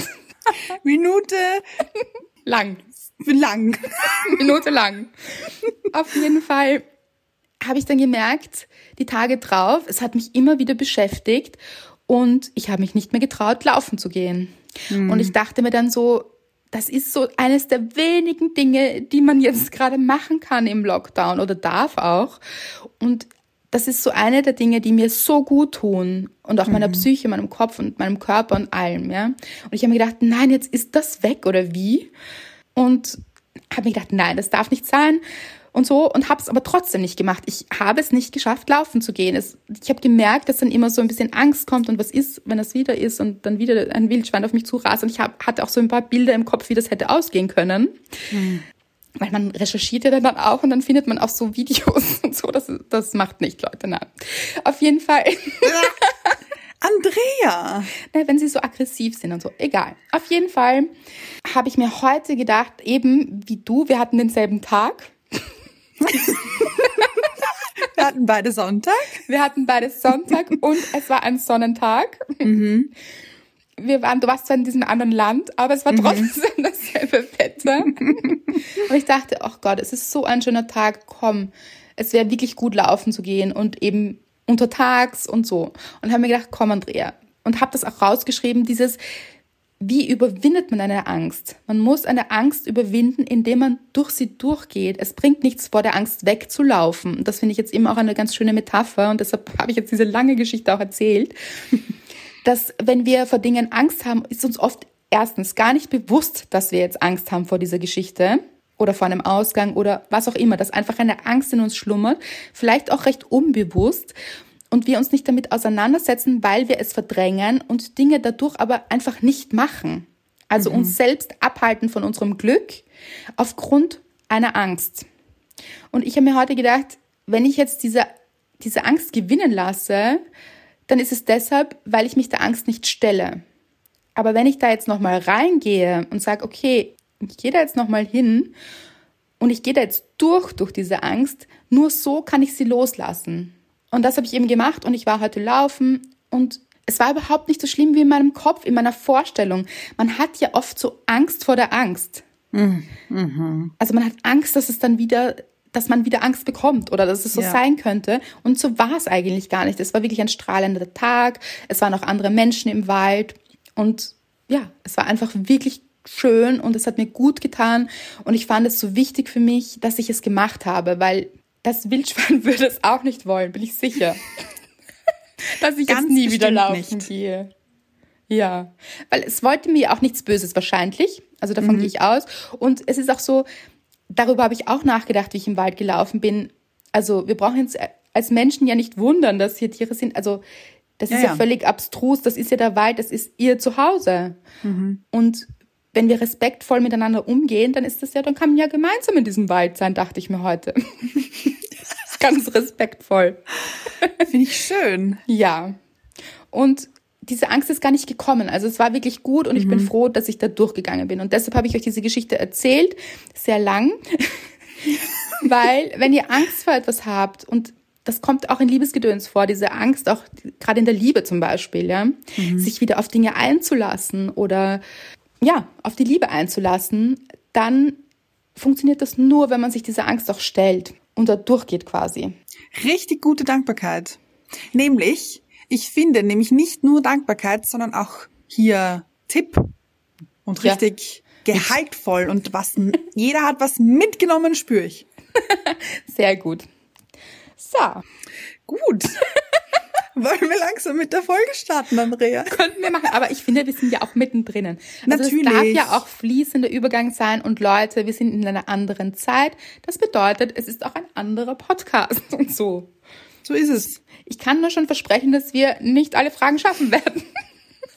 Minute lang. Lang. Minute lang. Auf jeden Fall habe ich dann gemerkt, die Tage drauf, es hat mich immer wieder beschäftigt und ich habe mich nicht mehr getraut, laufen zu gehen. Mhm. Und ich dachte mir dann so, das ist so eines der wenigen Dinge, die man jetzt gerade machen kann im Lockdown oder darf auch. Und das ist so eine der Dinge, die mir so gut tun und auch meiner mhm. Psyche, meinem Kopf und meinem Körper und allem, ja. Und ich habe mir gedacht, nein, jetzt ist das weg oder wie? Und habe mir gedacht, nein, das darf nicht sein und so und habe es aber trotzdem nicht gemacht. Ich habe es nicht geschafft, laufen zu gehen. Es, ich habe gemerkt, dass dann immer so ein bisschen Angst kommt und was ist, wenn das wieder ist und dann wieder ein Wildschwein auf mich zurast. Und ich hab, hatte auch so ein paar Bilder im Kopf, wie das hätte ausgehen können. Mhm. Weil man recherchiert ja dann auch und dann findet man auch so Videos und so. Das, das macht nicht, Leute. Nein. Auf jeden Fall. Andrea! Na, wenn sie so aggressiv sind und so. Egal. Auf jeden Fall habe ich mir heute gedacht, eben wie du, wir hatten denselben Tag. Wir hatten beide Sonntag. Wir hatten beide Sonntag und es war ein Sonnentag. Mhm. Wir waren, du warst zwar in diesem anderen Land, aber es war mhm. trotzdem mhm. dasselbe Wetter. und ich dachte, ach oh Gott, es ist so ein schöner Tag, komm, es wäre wirklich gut laufen zu gehen und eben untertags und so. Und habe mir gedacht, komm Andrea. Und habe das auch rausgeschrieben, dieses, wie überwindet man eine Angst? Man muss eine Angst überwinden, indem man durch sie durchgeht. Es bringt nichts, vor der Angst wegzulaufen. Das finde ich jetzt immer auch eine ganz schöne Metapher und deshalb habe ich jetzt diese lange Geschichte auch erzählt. Dass wenn wir vor Dingen Angst haben, ist uns oft erstens gar nicht bewusst, dass wir jetzt Angst haben vor dieser Geschichte oder vor einem Ausgang oder was auch immer, dass einfach eine Angst in uns schlummert, vielleicht auch recht unbewusst und wir uns nicht damit auseinandersetzen, weil wir es verdrängen und Dinge dadurch aber einfach nicht machen. Also mhm. uns selbst abhalten von unserem Glück aufgrund einer Angst. Und ich habe mir heute gedacht, wenn ich jetzt diese, diese Angst gewinnen lasse, dann ist es deshalb, weil ich mich der Angst nicht stelle. Aber wenn ich da jetzt nochmal reingehe und sage, okay, ich gehe da jetzt nochmal hin und ich gehe da jetzt durch, durch diese Angst, nur so kann ich sie loslassen. Und das habe ich eben gemacht und ich war heute laufen und es war überhaupt nicht so schlimm wie in meinem Kopf, in meiner Vorstellung. Man hat ja oft so Angst vor der Angst. Mhm. Also man hat Angst, dass es dann wieder, dass man wieder Angst bekommt oder dass es so ja. sein könnte. Und so war es eigentlich gar nicht. Es war wirklich ein strahlender Tag. Es waren auch andere Menschen im Wald. Und ja, es war einfach wirklich schön und es hat mir gut getan. Und ich fand es so wichtig für mich, dass ich es gemacht habe, weil das Wildschwein würde es auch nicht wollen, bin ich sicher. Dass ich Ganz jetzt nie wieder laufen nicht. gehe. Ja, weil es wollte mir auch nichts Böses wahrscheinlich. Also davon mhm. gehe ich aus. Und es ist auch so, darüber habe ich auch nachgedacht, wie ich im Wald gelaufen bin. Also wir brauchen uns als Menschen ja nicht wundern, dass hier Tiere sind. Also Das Ja, ist ja, ja. völlig abstrus, das ist ja der Wald, das ist ihr Zuhause. Und wenn wir respektvoll miteinander umgehen, dann ist das ja, dann kann man ja gemeinsam in diesem Wald sein, dachte ich mir heute. ganz respektvoll. Finde ich schön. Ja. Und diese Angst ist gar nicht gekommen. Also es war wirklich gut und ich bin froh, dass ich da durchgegangen bin. Und deshalb habe ich euch diese Geschichte erzählt, sehr lang, weil wenn ihr Angst vor etwas habt und das kommt auch in Liebesgedöns vor, diese Angst, auch gerade in der Liebe zum Beispiel, ja, sich wieder auf Dinge einzulassen oder ja, auf die Liebe einzulassen, dann funktioniert das nur, wenn man sich dieser Angst auch stellt und da durchgeht quasi. Richtig gute Dankbarkeit. Nämlich, ich finde nämlich nicht nur Dankbarkeit, sondern auch hier Tipp und Ja. richtig gehaltvoll und was jeder hat was mitgenommen, spüre ich. Sehr gut. So, Gut. Wollen wir langsam mit der Folge starten, Andrea? könnten wir machen. Aber ich finde, wir sind ja auch mittendrin. Also Natürlich. Es darf ja auch fließender Übergang sein. Und Leute, wir sind in einer anderen Zeit. Das bedeutet, es ist auch ein anderer Podcast und so. So ist es. Ich kann nur schon versprechen, dass wir nicht alle Fragen schaffen werden.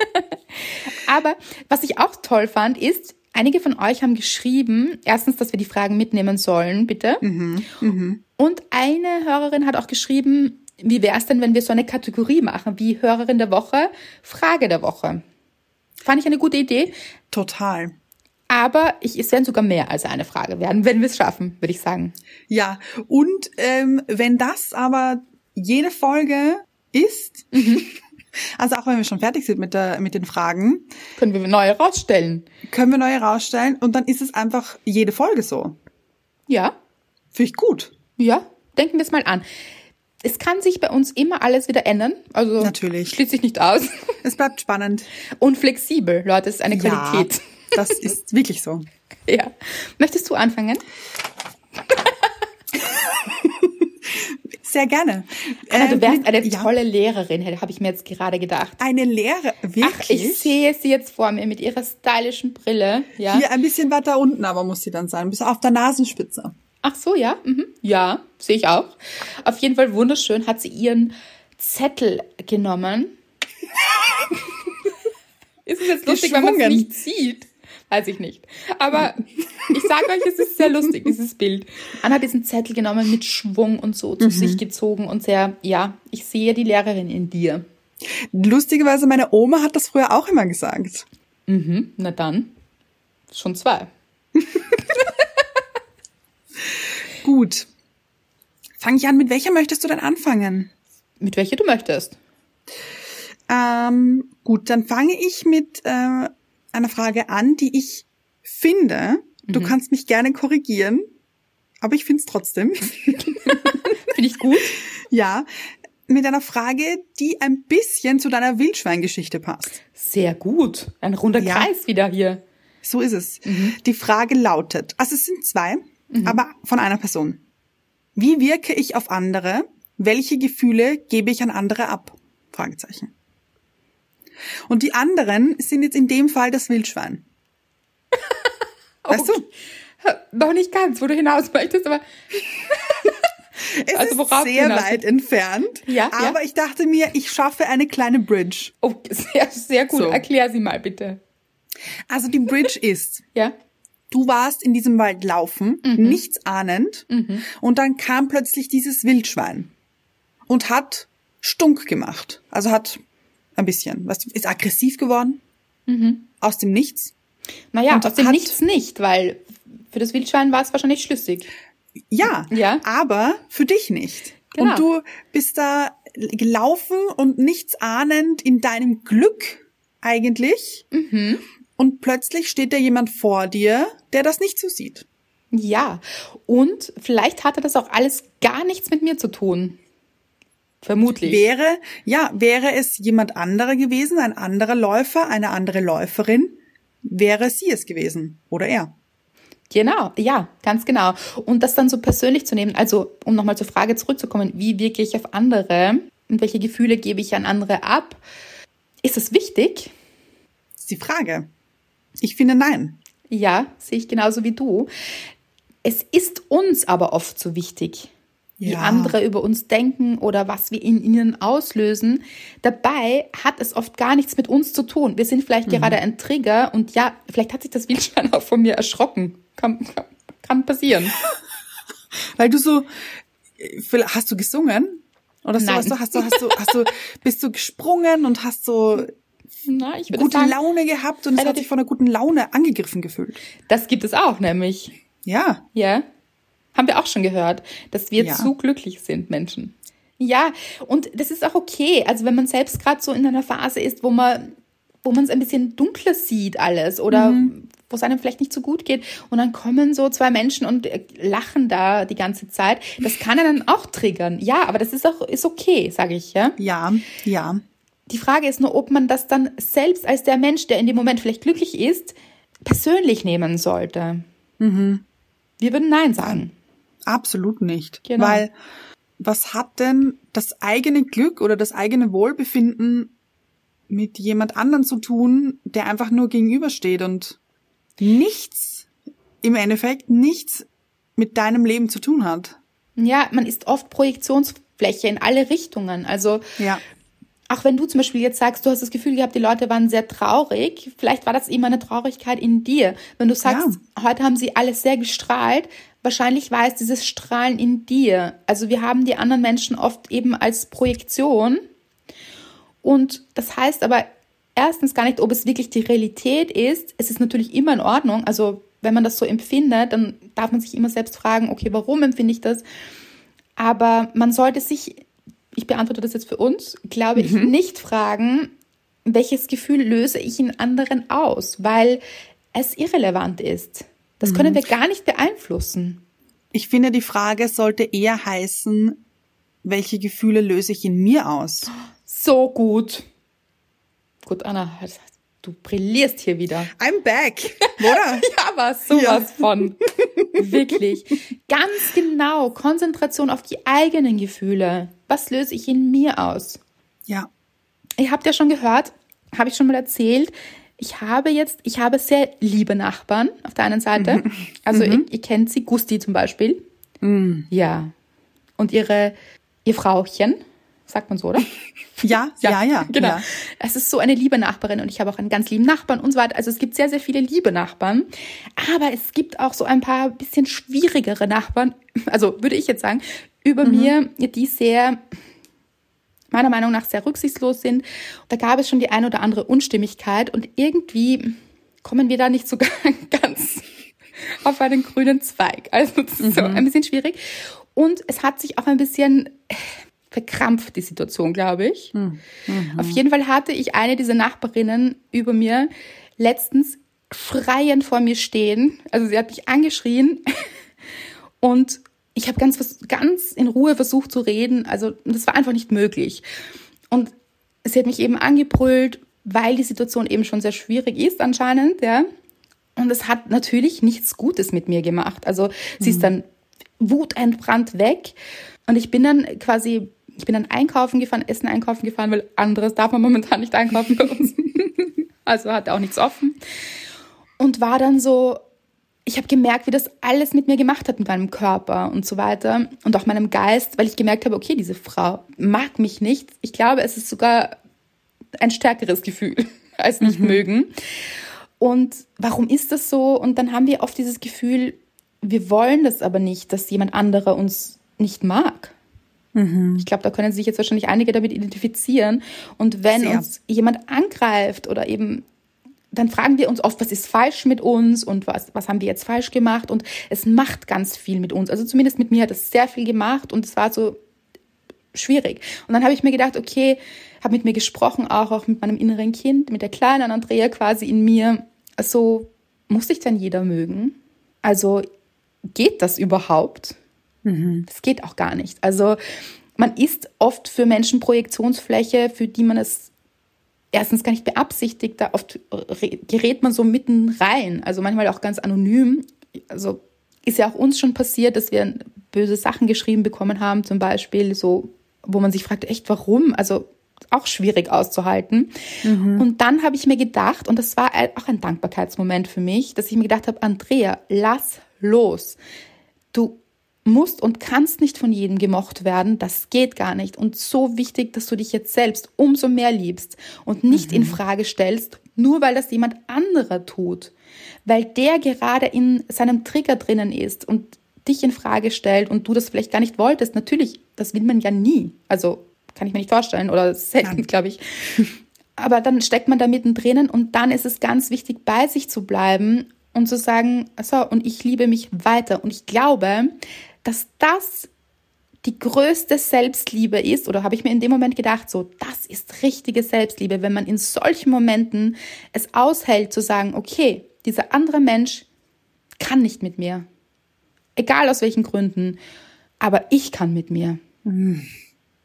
Aber was ich auch toll fand, ist, einige von euch haben geschrieben, erstens, dass wir die Fragen mitnehmen sollen, bitte. Und eine Hörerin hat auch geschrieben, wie wäre es denn, wenn wir so eine Kategorie machen, wie Hörerin der Woche, Frage der Woche. Fand ich eine gute Idee. Total. Aber ich, es werden sogar mehr als eine Frage werden, wenn wir es schaffen, würde ich sagen. Ja, und ähm, wenn das aber jede Folge ist, also auch wenn wir schon fertig sind mit, der, mit den Fragen, Können wir neue rausstellen. können wir neue rausstellen und dann ist es einfach jede Folge so. Ja, Finde ich gut. Ja, denken wir es mal an. Es kann sich bei uns immer alles wieder ändern. Also Natürlich. schließt sich nicht aus. Es bleibt spannend. Und flexibel, Leute, ist eine Qualität. Ja, das ist wirklich so. Ja. Möchtest du anfangen? Sehr gerne. Anna, du Ähm, wärst eine ja, tolle Lehrerin, habe ich mir jetzt gerade gedacht. Eine Lehre, wirklich. Ach, ich sehe sie jetzt vor mir mit ihrer stylischen Brille. Ja. Hier ein bisschen weiter unten, aber muss sie dann sein. Bis auf der Nasenspitze. Ach so, ja. Mhm. Ja, sehe ich auch. Auf jeden Fall wunderschön hat sie ihren Zettel genommen. ist es jetzt lustig, wenn man es nicht sieht? Weiß ich nicht. Aber ich sage euch, es ist sehr lustig, dieses Bild. Anna hat diesen Zettel genommen mit Schwung und so zu sich gezogen und sehr, ja, ich sehe die Lehrerin in dir. Lustigerweise, meine Oma hat das früher auch immer gesagt. Mhm, na dann. Schon zwei. Gut. Fange ich an, mit welcher möchtest du denn anfangen? Mit welcher du möchtest. Ähm, gut, dann fange ich mit äh, einer Frage an, die ich finde. Du kannst mich gerne korrigieren, aber ich finde es trotzdem. Finde ich gut. ja, mit einer Frage, die ein bisschen zu deiner Wildschweingeschichte passt. Sehr gut. Ein runder Ja. Kreis wieder hier. So ist es. Die Frage lautet, also es sind zwei, aber von einer Person. Wie wirke ich auf andere? Welche Gefühle gebe ich an andere ab? Fragezeichen. Und die anderen sind jetzt in dem Fall das Wildschwein. Weißt du? Noch nicht ganz, wo du hinaus möchtest, aber Es Also ist sehr hinaus- weit entfernt. Ja, ja. aber ich dachte mir, ich schaffe eine kleine Bridge. oh, sehr, sehr gut. So. Erklär sie mal bitte. Also die Bridge ist, Ja? Du warst in diesem Wald laufen, nichts ahnend, und dann kam plötzlich dieses Wildschwein und hat stunk gemacht. Also hat ein bisschen, du, ist aggressiv geworden. Aus dem Nichts. Naja, Und aus dem Nichts nicht, weil für das Wildschwein war es wahrscheinlich schlüssig. Ja, Ja. aber für dich nicht. Genau. Und du bist da gelaufen und nichts ahnend in deinem Glück eigentlich. Mhm. Und plötzlich steht da jemand vor dir, der das nicht so sieht. Ja. Und vielleicht hatte das auch alles gar nichts mit mir zu tun. Vermutlich. Wäre, ja, wäre es jemand anderer gewesen, ein anderer Läufer, eine andere Läuferin, wäre sie es gewesen. Oder er. Genau, ja, ganz genau. Und das dann so persönlich zu nehmen, also um nochmal zur Frage zurückzukommen, wie wirke ich auf andere und welche Gefühle gebe ich an andere ab? Ist das wichtig? Das ist die Frage. Ich finde nein. Ja, sehe ich genauso wie du. Es ist uns aber oft so wichtig. wie Ja. andere über uns denken oder was wir in ihnen auslösen. Dabei hat es oft gar nichts mit uns zu tun. Wir sind vielleicht gerade ein Trigger und ja, vielleicht hat sich das Wildschwein auch von mir erschrocken. Kann, kann, kann passieren. Weil du so, vielleicht- hast du gesungen? Oder so, Nein. hast du, hast du, hast du, hast du, bist du gesprungen und hast so Na, ich würde gute sagen, Laune gehabt und es hat sich von einer guten Laune angegriffen gefühlt. das gibt es auch nämlich. Ja. Ja. Haben wir auch schon gehört, dass wir Ja. zu glücklich sind, Menschen. Ja, und das ist auch okay. Also wenn man selbst gerade so in einer Phase ist, wo man, wo man es ein bisschen dunkler sieht alles oder wo es einem vielleicht nicht so gut geht und dann kommen so zwei Menschen und äh, lachen da die ganze Zeit. Das kann einen auch triggern. Ja, aber das ist auch ist okay, sage ich, ja. Ja, ja. Die Frage ist nur, ob man das dann selbst als der Mensch, der in dem Moment vielleicht glücklich ist, persönlich nehmen sollte. Wir würden Nein sagen. Absolut nicht. Genau. Weil was hat denn das eigene Glück oder das eigene Wohlbefinden mit jemand anderen zu tun, der einfach nur gegenübersteht und nichts, im Endeffekt nichts mit deinem Leben zu tun hat? Ja, man ist oft Projektionsfläche in alle Richtungen. Also Ja. Auch wenn du zum Beispiel jetzt sagst, du hast das Gefühl gehabt, die Leute waren sehr traurig, vielleicht war das eben eine Traurigkeit in dir. Wenn du sagst, heute haben sie alle sehr gestrahlt, wahrscheinlich war es dieses Strahlen in dir. Also wir haben die anderen Menschen oft eben als Projektion. Und das heißt aber erstens gar nicht, ob es wirklich die Realität ist. Es ist natürlich immer in Ordnung. Also wenn man das so empfindet, dann darf man sich immer selbst fragen, okay, warum empfinde ich das? Aber man sollte sich, ich beantworte das jetzt für uns, glaube ich, nicht fragen, welches Gefühl löse ich in anderen aus, weil es irrelevant ist. Das können wir gar nicht beeinflussen. Ich finde, die Frage sollte eher heißen, welche Gefühle löse ich in mir aus? So gut. Gut, Anna, du brillierst hier wieder. I'm back, oder? Ja, aber sowas Ja. von. Wirklich. Ganz genau. Konzentration auf die eigenen Gefühle. Was löse ich in mir aus? ja. Ihr habt ja schon gehört, habe ich schon mal erzählt, ich habe jetzt, ich habe sehr liebe Nachbarn auf der einen Seite. Also ihr, ihr kennt sie, Gusti zum Beispiel. Ja. Und ihre, ihr Frauchen, sagt man so, oder? Ja, ja, ja, Genau. ja. Es ist so eine liebe Nachbarin und ich habe auch einen ganz lieben Nachbarn und so weiter. Also es gibt sehr, sehr viele liebe Nachbarn. Aber es gibt auch so ein paar bisschen schwierigere Nachbarn, also würde ich jetzt sagen, über mir, die sehr, meiner Meinung nach sehr rücksichtslos sind. Da gab es schon die eine oder andere Unstimmigkeit und irgendwie kommen wir da nicht so ganz auf einen grünen Zweig. Also das ist so ein bisschen schwierig. Und es hat sich auch ein bisschen verkrampft, die Situation, glaube ich. Auf jeden Fall hatte ich eine dieser Nachbarinnen über mir letztens schreiend vor mir stehen. Also sie hat mich angeschrien und ich habe ganz, ganz in Ruhe versucht zu reden. Also das war einfach nicht möglich. Und sie hat mich eben angebrüllt, weil die Situation eben schon sehr schwierig ist anscheinend, ja. Und es hat natürlich nichts Gutes mit mir gemacht. Also sie ist dann wutentbrannt weg. Und ich bin dann quasi, ich bin dann einkaufen gefahren, Essen einkaufen gefahren, weil anderes darf man momentan nicht einkaufen bei uns. also hatte auch nichts offen. Und war dann so, ich habe gemerkt, wie das alles mit mir gemacht hat, mit meinem Körper und so weiter. Und auch meinem Geist, weil ich gemerkt habe, okay, diese Frau mag mich nicht. Ich glaube, es ist sogar ein stärkeres Gefühl als nicht mögen. Und warum ist das so? Und dann haben wir oft dieses Gefühl, wir wollen das aber nicht, dass jemand anderer uns nicht mag. Ich glaube, da können sich jetzt wahrscheinlich einige damit identifizieren. Und wenn Sehr. uns jemand angreift oder eben, dann fragen wir uns oft, was ist falsch mit uns und was, was haben wir jetzt falsch gemacht? Und es macht ganz viel mit uns. Also zumindest mit mir hat es sehr viel gemacht und es war so schwierig. Und dann habe ich mir gedacht, okay, habe mit mir gesprochen, auch, auch mit meinem inneren Kind, mit der kleinen Andrea quasi in mir. So, muss sich dann jeder mögen? Also, geht das überhaupt? Das geht auch gar nicht. Also, man ist oft für Menschen Projektionsfläche, für die man es erstens gar nicht beabsichtigt. Da oft gerät man so mitten rein. Also manchmal auch ganz anonym. Also ist ja auch uns schon passiert, dass wir böse Sachen geschrieben bekommen haben, zum Beispiel so, wo man sich fragt, echt warum? Also auch schwierig auszuhalten. Und dann habe ich mir gedacht, und das war auch ein Dankbarkeitsmoment für mich, dass ich mir gedacht habe, Andrea, lass los. Du musst und kannst nicht von jedem gemocht werden. Das geht gar nicht. Und so wichtig, dass du dich jetzt selbst umso mehr liebst und nicht mhm. in Frage stellst, nur weil das jemand anderer tut. Weil der gerade in seinem Trigger drinnen ist und dich in Frage stellt und du das vielleicht gar nicht wolltest. Natürlich, das will man ja nie. Also kann ich mir nicht vorstellen oder selten, glaube ich. Aber dann steckt man da mittendrin und dann ist es ganz wichtig, bei sich zu bleiben und zu sagen, so, und ich liebe mich weiter. Und ich glaube, dass das die größte Selbstliebe ist, oder habe ich mir in dem Moment gedacht, so, das ist richtige Selbstliebe, wenn man in solchen Momenten es aushält zu sagen, okay, dieser andere Mensch kann nicht mit mir. Egal aus welchen Gründen, aber ich kann mit mir. Mhm.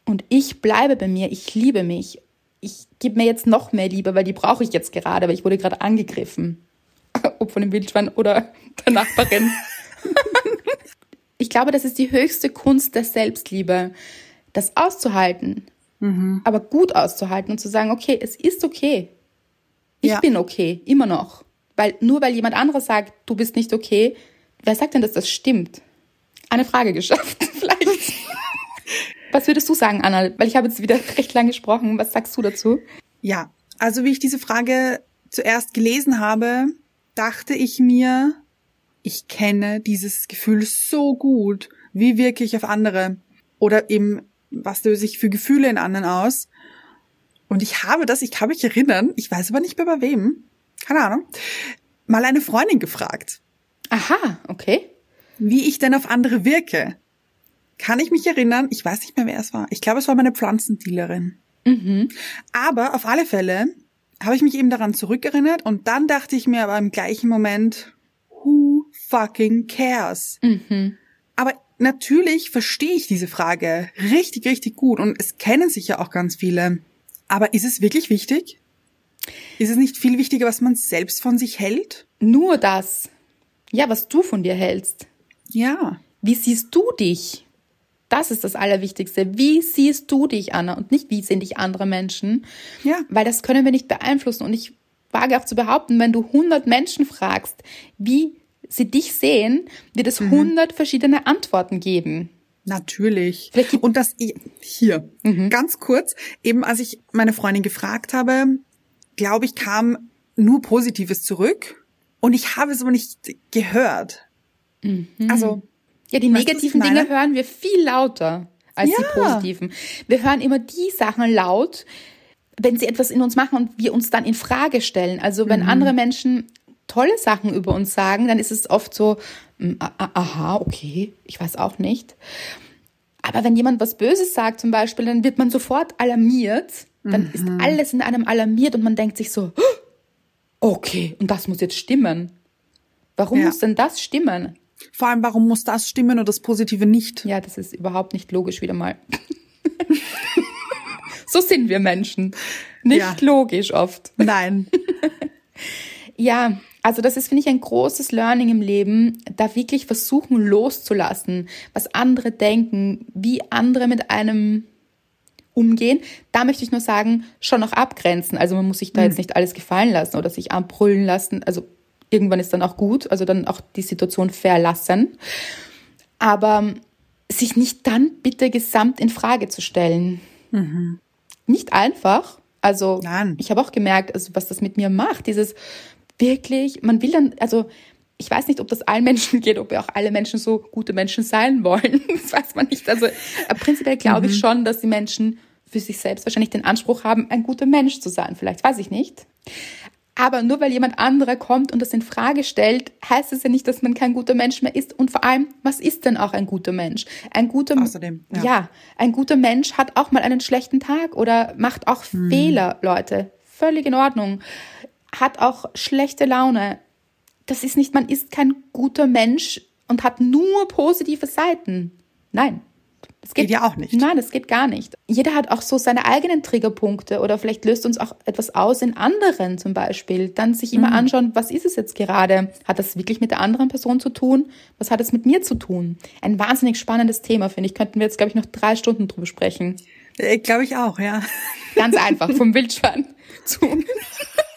Und ich bleibe bei mir, ich liebe mich. Ich gebe mir jetzt noch mehr Liebe, weil die brauche ich jetzt gerade, weil ich wurde gerade angegriffen. Ob von dem Wildschwein oder der Nachbarin. ich glaube, das ist die höchste Kunst der Selbstliebe, das auszuhalten, mhm. aber gut auszuhalten und zu sagen, okay, es ist okay. Ich ja. bin okay, immer noch. Weil nur weil jemand anderes sagt, du bist nicht okay, wer sagt denn, dass das stimmt? Eine Frage geschafft, vielleicht. Was würdest du sagen, Anna? Weil ich habe jetzt wieder recht lang gesprochen. Was sagst du dazu? Ja, also wie ich diese Frage zuerst gelesen habe, dachte ich mir, ich kenne dieses Gefühl so gut. Wie wirke ich auf andere? Oder eben, was löse ich für Gefühle in anderen aus? Und ich habe das, ich kann mich erinnern, ich weiß aber nicht mehr bei wem, keine Ahnung, mal eine Freundin gefragt. Aha, okay. Wie ich denn auf andere wirke. Kann ich mich erinnern, ich weiß nicht mehr, wer es war. Ich glaube, es war meine Pflanzendealerin. Mhm. Aber auf alle Fälle habe ich mich eben daran zurückerinnert und dann dachte ich mir aber im gleichen Moment, fucking cares? Mhm. Aber natürlich verstehe ich diese Frage richtig, richtig gut und es kennen sich ja auch ganz viele. Aber ist es wirklich wichtig? Ist es nicht viel wichtiger, was man selbst von sich hält? Nur das. Ja, was du von dir hältst. Ja. Wie siehst du dich? Das ist das Allerwichtigste. Wie siehst du dich, Anna? Und nicht, wie sehen dich andere Menschen? Ja. Weil das können wir nicht beeinflussen. Und ich wage auch zu behaupten, wenn du 100 Menschen fragst, wie sie dich sehen, wird es mhm. 100 verschiedene Antworten geben. Natürlich. Und das hier, mhm. ganz kurz, eben als ich meine Freundin gefragt habe, glaube ich, kam nur Positives zurück und ich habe es aber nicht gehört. Mhm. Also. Ja, die negativen Dinge hören wir viel lauter als ja. die positiven. Wir hören immer die Sachen laut, wenn sie etwas in uns machen und wir uns dann in Frage stellen. Also wenn mhm. andere Menschen tolle Sachen über uns sagen, dann ist es oft so, hm, aha, okay, ich weiß auch nicht. Aber wenn jemand was Böses sagt zum Beispiel, dann wird man sofort alarmiert. Dann mhm. ist alles in einem alarmiert und man denkt sich so, okay, und das muss jetzt stimmen. Warum ja. muss denn das stimmen? Vor allem, warum muss das stimmen und das Positive nicht? Ja, das ist überhaupt nicht logisch wieder mal. so sind wir Menschen. Nicht ja. logisch oft. Nein. ja, also das ist, finde ich, ein großes Learning im Leben, da wirklich versuchen loszulassen, was andere denken, wie andere mit einem umgehen. Da möchte ich nur sagen, schon noch abgrenzen. Also man muss sich da mhm. jetzt nicht alles gefallen lassen oder sich anbrüllen lassen. Also irgendwann ist dann auch gut, also dann auch die Situation verlassen. Aber sich nicht dann bitte gesamt in Frage zu stellen. Mhm. Nicht einfach. Also Nein. ich habe auch gemerkt, also was das mit mir macht, dieses wirklich, man will dann, also ich weiß nicht, ob das allen Menschen geht, ob ja auch alle Menschen so gute Menschen sein wollen. Das weiß man nicht. Also äh, prinzipiell glaube mhm. ich schon, dass die Menschen für sich selbst wahrscheinlich den Anspruch haben, ein guter Mensch zu sein. Vielleicht weiß ich nicht. Aber nur weil jemand anderer kommt und das in Frage stellt, heißt es ja nicht, dass man kein guter Mensch mehr ist. Und vor allem, was ist denn auch ein guter Mensch? Ein guter, Außerdem, ja. ja ein guter Mensch hat auch mal einen schlechten Tag oder macht auch hm. Fehler, Leute. Völlig in Ordnung. Hat auch schlechte Laune. Das ist nicht, man ist kein guter Mensch und hat nur positive Seiten. Nein, das geht, geht, ja auch nicht. Nein, das geht gar nicht. Jeder hat auch so seine eigenen Triggerpunkte oder vielleicht löst uns auch etwas aus in anderen zum Beispiel. Dann sich immer mhm. anschauen, was ist es jetzt gerade? Hat das wirklich mit der anderen Person zu tun? Was hat es mit mir zu tun? Ein wahnsinnig spannendes Thema, finde ich. Könnten wir jetzt, glaube ich, noch drei Stunden drüber sprechen. Äh, glaube ich auch, ja. Ganz einfach, vom Wildschwein zu.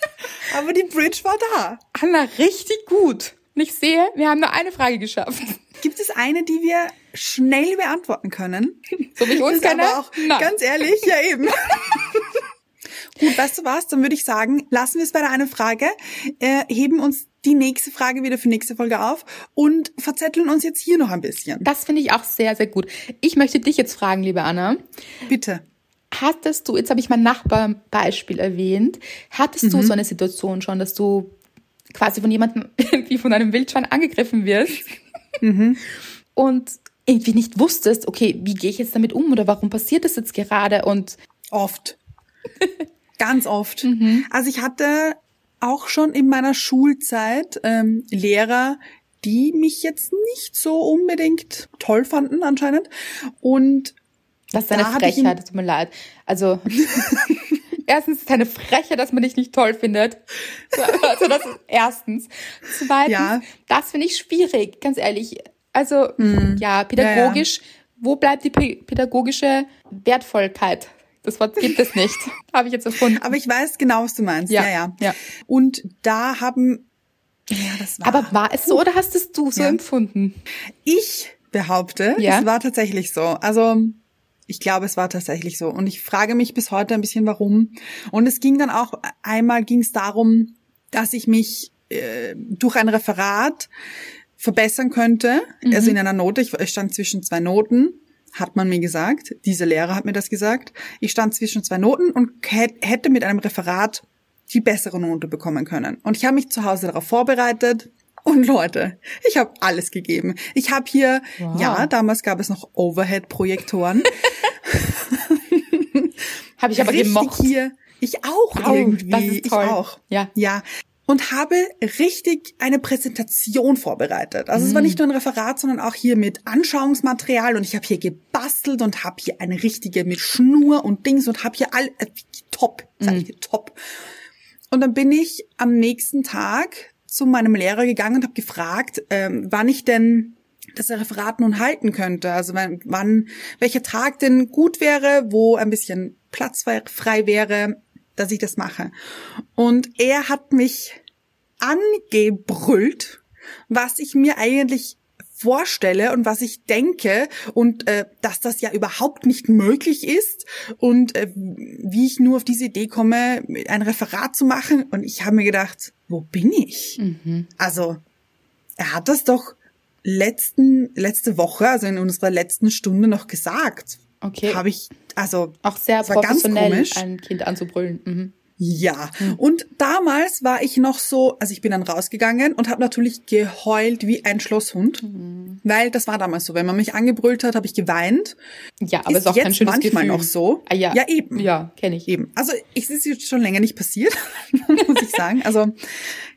Aber die Bridge war da. Anna, richtig gut. Und ich sehe, wir haben nur eine Frage geschafft. Gibt es eine, die wir schnell beantworten können? So wie ich uns kenne? aber auch Nein. ganz ehrlich, ja eben. Gut, weißt du was? Dann würde ich sagen, lassen wir es bei der einen Frage, äh, heben uns die nächste Frage wieder für nächste Folge auf und verzetteln uns jetzt hier noch ein bisschen. Das finde ich auch sehr, sehr gut. Ich möchte dich jetzt fragen, liebe Anna. Bitte. Hattest du, jetzt habe ich mein Nachbarbeispiel erwähnt, hattest du so eine Situation schon, dass du quasi von jemandem irgendwie von einem Wildschwein angegriffen wirst und irgendwie nicht wusstest, okay, wie gehe ich jetzt damit um oder warum passiert das jetzt gerade und Oft. Ganz oft. Also ich hatte auch schon in meiner Schulzeit ähm, Lehrer, die mich jetzt nicht so unbedingt toll fanden anscheinend. Und das ist eine Da Frechheit, tut mir leid. Also erstens ist es eine Frechheit, dass man dich nicht toll findet. Also das ist erstens. Zweitens, Ja. das finde ich schwierig, ganz ehrlich. Also ja, pädagogisch, wo bleibt die pä- pädagogische Wertvollkeit? Das Wort gibt es nicht. Habe ich jetzt erfunden. aber ich weiß genau, was du meinst. Ja, Ja, ja. ja. Und da haben ja, das war. Aber war es so oder hast es du so Ja. empfunden? Ich behaupte, Ja. es war tatsächlich so. Also ich glaube, es war tatsächlich so. Und ich frage mich bis heute ein bisschen, warum. Und es ging dann auch, einmal ging es darum, dass ich mich äh, durch ein Referat verbessern könnte. Also in einer Note. Ich ich stand zwischen zwei Noten, hat man mir gesagt. Dieser Lehrer hat mir das gesagt. Ich stand zwischen zwei Noten und hä- hätte mit einem Referat die bessere Note bekommen können. Und ich habe mich zu Hause darauf vorbereitet. Und Leute, ich habe alles gegeben. Ich habe hier, Wow. ja, damals gab es noch Overhead-Projektoren. Habe ich aber Richtig gemocht. hier. Ich auch Au, irgendwie. das ist toll. Ich auch. Ja. Ja. Und habe richtig eine Präsentation vorbereitet. Also es Mm. war nicht nur ein Referat, sondern auch hier mit Anschauungsmaterial und ich habe hier gebastelt und habe hier eine richtige mit Schnur und Dings und habe hier all äh, top, sag Mm. ich top. Und dann bin ich am nächsten Tag zu meinem Lehrer gegangen und habe gefragt, ähm, wann ich denn das Referat nun halten könnte. Also wann, wann welcher Tag denn gut wäre, wo ein bisschen Platz frei- frei wäre, dass ich das mache. Und er hat mich angebrüllt, was ich mir eigentlich vorstelle und was ich denke und äh, dass das ja überhaupt nicht möglich ist und äh, wie ich nur auf diese Idee komme, ein Referat zu machen. Und ich habe mir gedacht, wo bin ich? Also er hat das doch letzten letzte Woche, also in unserer letzten Stunde noch gesagt. Okay. Habe ich also Auch sehr professionell, ein Kind anzubrüllen. Mhm. Ja, und damals war ich noch so, also ich bin dann rausgegangen und habe natürlich geheult wie ein Schlosshund, weil das war damals so, wenn man mich angebrüllt hat, habe ich geweint. Ja, aber ist ist auch jetzt kein schönes manchmal Gefühl. noch so. Ah, ja. Ja, eben. Ja, kenne ich. Eben. Also es ist jetzt schon länger nicht passiert, muss ich sagen. Also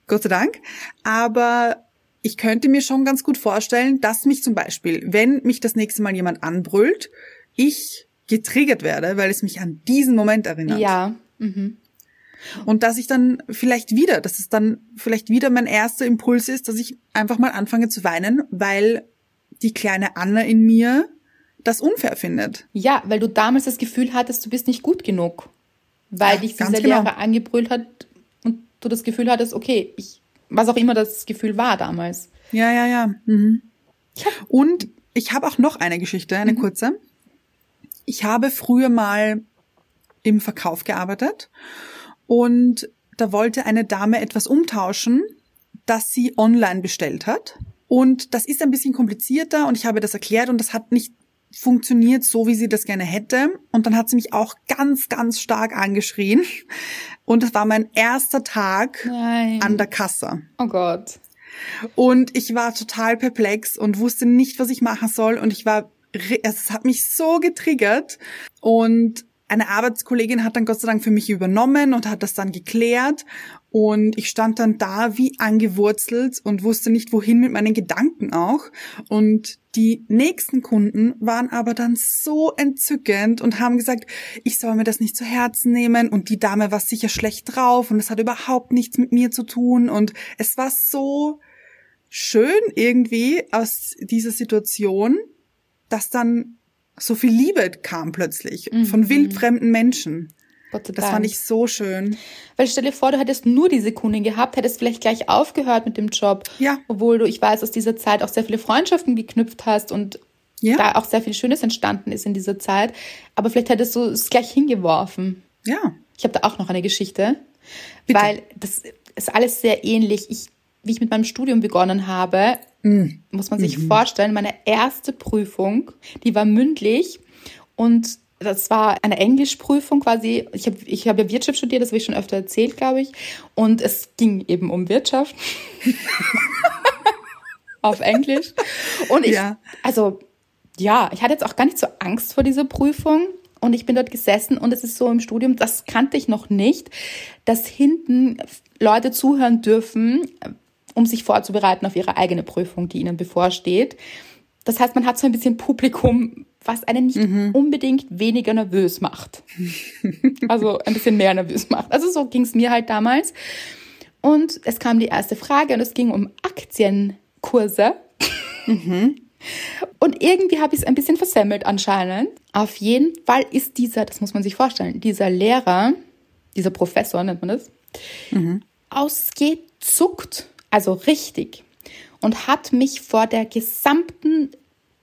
Gott sei Dank. Aber ich könnte mir schon ganz gut vorstellen, dass mich zum Beispiel, wenn mich das nächste Mal jemand anbrüllt, ich getriggert werde, weil es mich an diesen Moment erinnert. Ja. Mhm. Und dass ich dann vielleicht wieder, dass es dann vielleicht wieder mein erster Impuls ist, dass ich einfach mal anfange zu weinen, weil die kleine Anna in mir das unfair findet. Ja, weil du damals das Gefühl hattest, du bist nicht gut genug. Weil Ja, dich dieser genau. Lehrer angebrüllt hat und du das Gefühl hattest, okay, ich, was auch immer das Gefühl war damals. Ja, ja, ja. Mhm. Und ich habe auch noch eine Geschichte, eine kurze. Ich habe früher mal im Verkauf gearbeitet und da wollte eine Dame etwas umtauschen, das sie online bestellt hat. Und das ist ein bisschen komplizierter und ich habe das erklärt und das hat nicht funktioniert so, wie sie das gerne hätte. Und dann hat sie mich auch ganz, ganz stark angeschrien. Und das war mein erster Tag Nein. an der Kasse. Oh Gott. Und ich war total perplex und wusste nicht, was ich machen soll. Und ich war, es hat mich so getriggert. Und eine Arbeitskollegin hat dann Gott sei Dank für mich übernommen und hat das dann geklärt. Und ich stand dann da wie angewurzelt und wusste nicht, wohin mit meinen Gedanken auch. Und die nächsten Kunden waren aber dann so entzückend und haben gesagt, ich soll mir das nicht zu Herzen nehmen. Und die Dame war sicher schlecht drauf und es hat überhaupt nichts mit mir zu tun. Und es war so schön irgendwie aus dieser Situation, dass dann so viel Liebe kam plötzlich von wildfremden Menschen. Gott sei Dank. Das fand ich so schön. Weil stell dir vor, du hättest nur diese Kundin gehabt, hättest vielleicht gleich aufgehört mit dem Job. Ja. Obwohl du, ich weiß, aus dieser Zeit auch sehr viele Freundschaften geknüpft hast und ja. da auch sehr viel Schönes entstanden ist in dieser Zeit. Aber vielleicht hättest du es gleich hingeworfen. Ja. Ich habe da auch noch eine Geschichte. Bitte. Weil das ist alles sehr ähnlich. Ich, wie ich mit meinem Studium begonnen habe, mhm. muss man sich mhm. vorstellen, meine erste Prüfung, die war mündlich und das war eine Englischprüfung quasi. Ich habe ich hab ja Wirtschaft studiert, das habe ich schon öfter erzählt, glaube ich. Und es ging eben um Wirtschaft. Auf Englisch. Und ich, ja. also, ja, ich hatte jetzt auch gar nicht so Angst vor dieser Prüfung. Und ich bin dort gesessen und es ist so im Studium, das kannte ich noch nicht, dass hinten Leute zuhören dürfen, um sich vorzubereiten auf ihre eigene Prüfung, die ihnen bevorsteht. Das heißt, man hat so ein bisschen Publikum, was einen nicht mhm. unbedingt weniger nervös macht. also ein bisschen mehr nervös macht. Also so ging es mir halt damals. Und es kam die erste Frage und es ging um Aktienkurse. Mhm. Und irgendwie habe ich es ein bisschen versemmelt anscheinend. Auf jeden Fall ist dieser, das muss man sich vorstellen, dieser Lehrer, dieser Professor nennt man das, mhm. ausgezuckt, also richtig, und hat mich vor der gesamten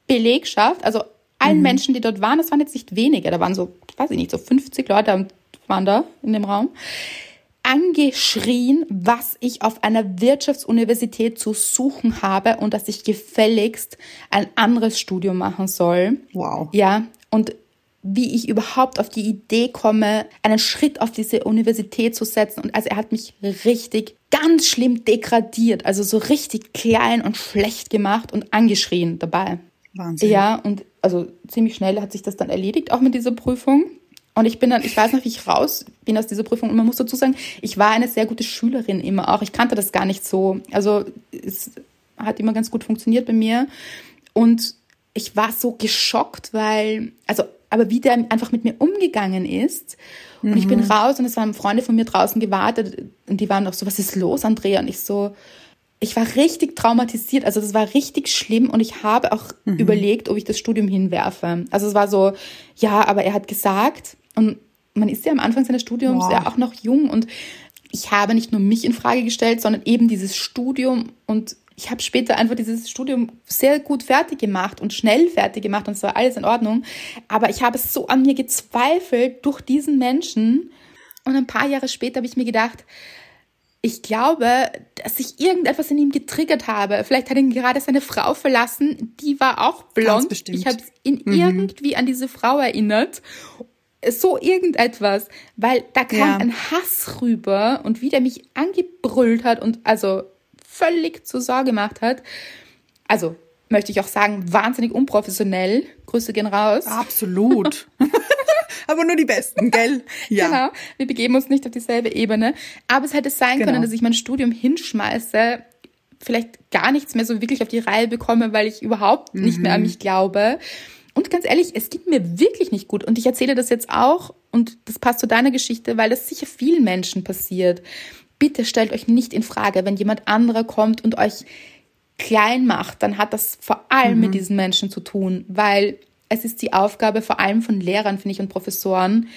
Belegschaft, also allen mhm. Menschen, die dort waren, das waren jetzt nicht wenige, da waren so, weiß ich nicht, so 50 Leute waren da in dem Raum, angeschrien, was ich auf einer Wirtschaftsuniversität zu suchen habe und dass ich gefälligst ein anderes Studium machen soll. Wow. Ja, und wie ich überhaupt auf die Idee komme, einen Schritt auf diese Universität zu setzen. Und also er hat mich richtig ganz schlimm degradiert, also so richtig klein und schlecht gemacht und angeschrien dabei. Wahnsinn. Ja, und also ziemlich schnell hat sich das dann erledigt, auch mit dieser Prüfung. Und ich bin dann, ich weiß noch, wie ich raus bin aus dieser Prüfung. Und man muss dazu sagen, ich war eine sehr gute Schülerin immer auch. Ich kannte das gar nicht so. Also es hat immer ganz gut funktioniert bei mir. Und ich war so geschockt, weil, also, aber wie der einfach mit mir umgegangen ist. Und mhm. ich bin mhm. raus und es waren Freunde von mir draußen gewartet und die waren auch so, was ist los, Andrea? Und ich so, ich war richtig traumatisiert. Also das war richtig schlimm und ich habe auch mhm. überlegt, ob ich das Studium hinwerfe. Also es war so, ja, aber er hat gesagt, und man ist ja am Anfang seines Studiums wow. ja auch noch jung und ich habe nicht nur mich in Frage gestellt, sondern eben dieses Studium und ich habe später einfach dieses Studium sehr gut fertig gemacht und schnell fertig gemacht und es war alles in Ordnung. Aber ich habe so an mir gezweifelt durch diesen Menschen. Und ein paar Jahre später habe ich mir gedacht, ich glaube, dass ich irgendetwas in ihm getriggert habe. Vielleicht hat ihn gerade seine Frau verlassen, die war auch blond. Ich habe ihn mhm. irgendwie an diese Frau erinnert so irgendetwas, weil da kam ja. ein Hass rüber und wie der mich angebrüllt hat und also völlig zur Sorge gemacht hat. Also möchte ich auch sagen, wahnsinnig unprofessionell. Grüße gehen raus. Absolut. Aber nur die Besten, gell? Ja. Genau. Wir begeben uns nicht auf dieselbe Ebene. Aber es hätte sein genau. können, dass ich mein Studium hinschmeiße, vielleicht gar nichts mehr so wirklich auf die Reihe bekomme, weil ich überhaupt mhm. nicht mehr an mhm. mich glaube. Und ganz ehrlich, es geht mir wirklich nicht gut. Und ich erzähle das jetzt auch, und das passt zu deiner Geschichte, weil das sicher vielen Menschen passiert. Bitte stellt euch nicht in Frage, wenn jemand anderer kommt und euch klein macht, dann hat das vor allem mhm. mit diesen Menschen zu tun, weil es ist die Aufgabe vor allem von Lehrern, finde ich, und Professoren,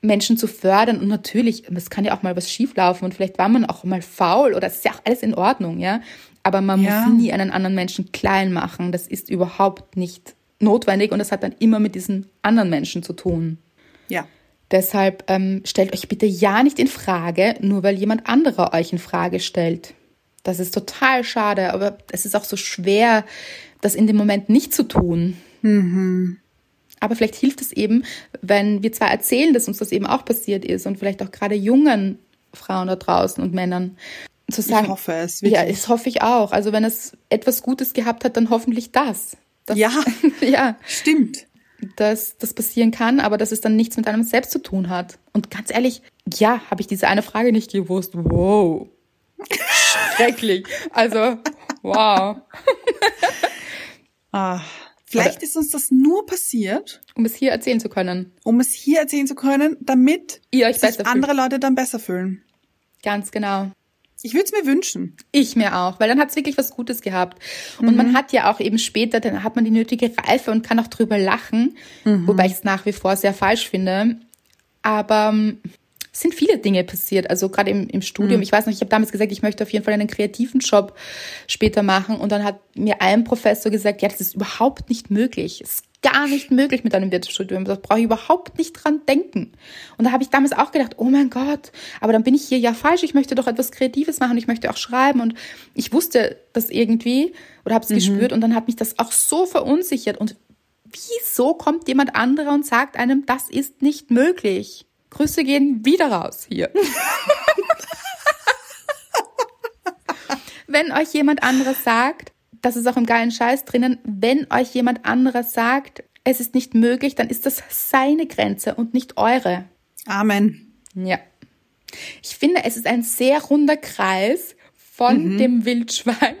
Menschen zu fördern. Und natürlich, es kann ja auch mal was schieflaufen und vielleicht war man auch mal faul oder es ist ja auch alles in Ordnung, ja. Aber man ja. muss nie einen anderen Menschen klein machen. Das ist überhaupt nicht notwendig und das hat dann immer mit diesen anderen Menschen zu tun. Ja. Deshalb ähm, stellt euch bitte ja nicht in Frage, nur weil jemand anderer euch in Frage stellt. Das ist total schade, aber es ist auch so schwer, das in dem Moment nicht zu tun. Mhm. Aber vielleicht hilft es eben, wenn wir zwar erzählen, dass uns das eben auch passiert ist und vielleicht auch gerade jungen Frauen da draußen und Männern zu sagen. Ich hoffe es. Wirklich. Ja, das hoffe ich auch. Also wenn es etwas Gutes gehabt hat, dann hoffentlich das. Das, ja, ja, stimmt. Dass das passieren kann, aber dass es dann nichts mit einem selbst zu tun hat. Und ganz ehrlich, ja, habe ich diese eine Frage nicht gewusst. Wow. Schrecklich. Also, wow. ah, vielleicht aber, ist uns das nur passiert, um es hier erzählen zu können. Um es hier erzählen zu können, damit ihr euch sich andere Leute dann besser fühlen. Ganz genau. Ich würde es mir wünschen. Ich mir auch, weil dann hat es wirklich was Gutes gehabt. Und mhm. man hat ja auch eben später, dann hat man die nötige Reife und kann auch drüber lachen, mhm. wobei ich es nach wie vor sehr falsch finde. Aber ähm, es sind viele Dinge passiert. Also gerade im, im Studium. Mhm. Ich weiß noch, ich habe damals gesagt, ich möchte auf jeden Fall einen kreativen Job später machen. Und dann hat mir ein Professor gesagt, ja, das ist überhaupt nicht möglich. Es gar nicht möglich mit einem Wirtschaftsstudium. Das brauche ich überhaupt nicht dran denken. Und da habe ich damals auch gedacht, oh mein Gott, aber dann bin ich hier ja falsch. Ich möchte doch etwas Kreatives machen. Ich möchte auch schreiben. Und ich wusste das irgendwie oder habe es mhm. gespürt. Und dann hat mich das auch so verunsichert. Und wieso kommt jemand anderer und sagt einem, das ist nicht möglich? Grüße gehen wieder raus hier. Wenn euch jemand anderes sagt, das ist auch im geilen Scheiß drinnen, wenn euch jemand anderes sagt, es ist nicht möglich, dann ist das seine Grenze und nicht eure. Amen. Ja. Ich finde, es ist ein sehr runder Kreis von mhm. dem Wildschwein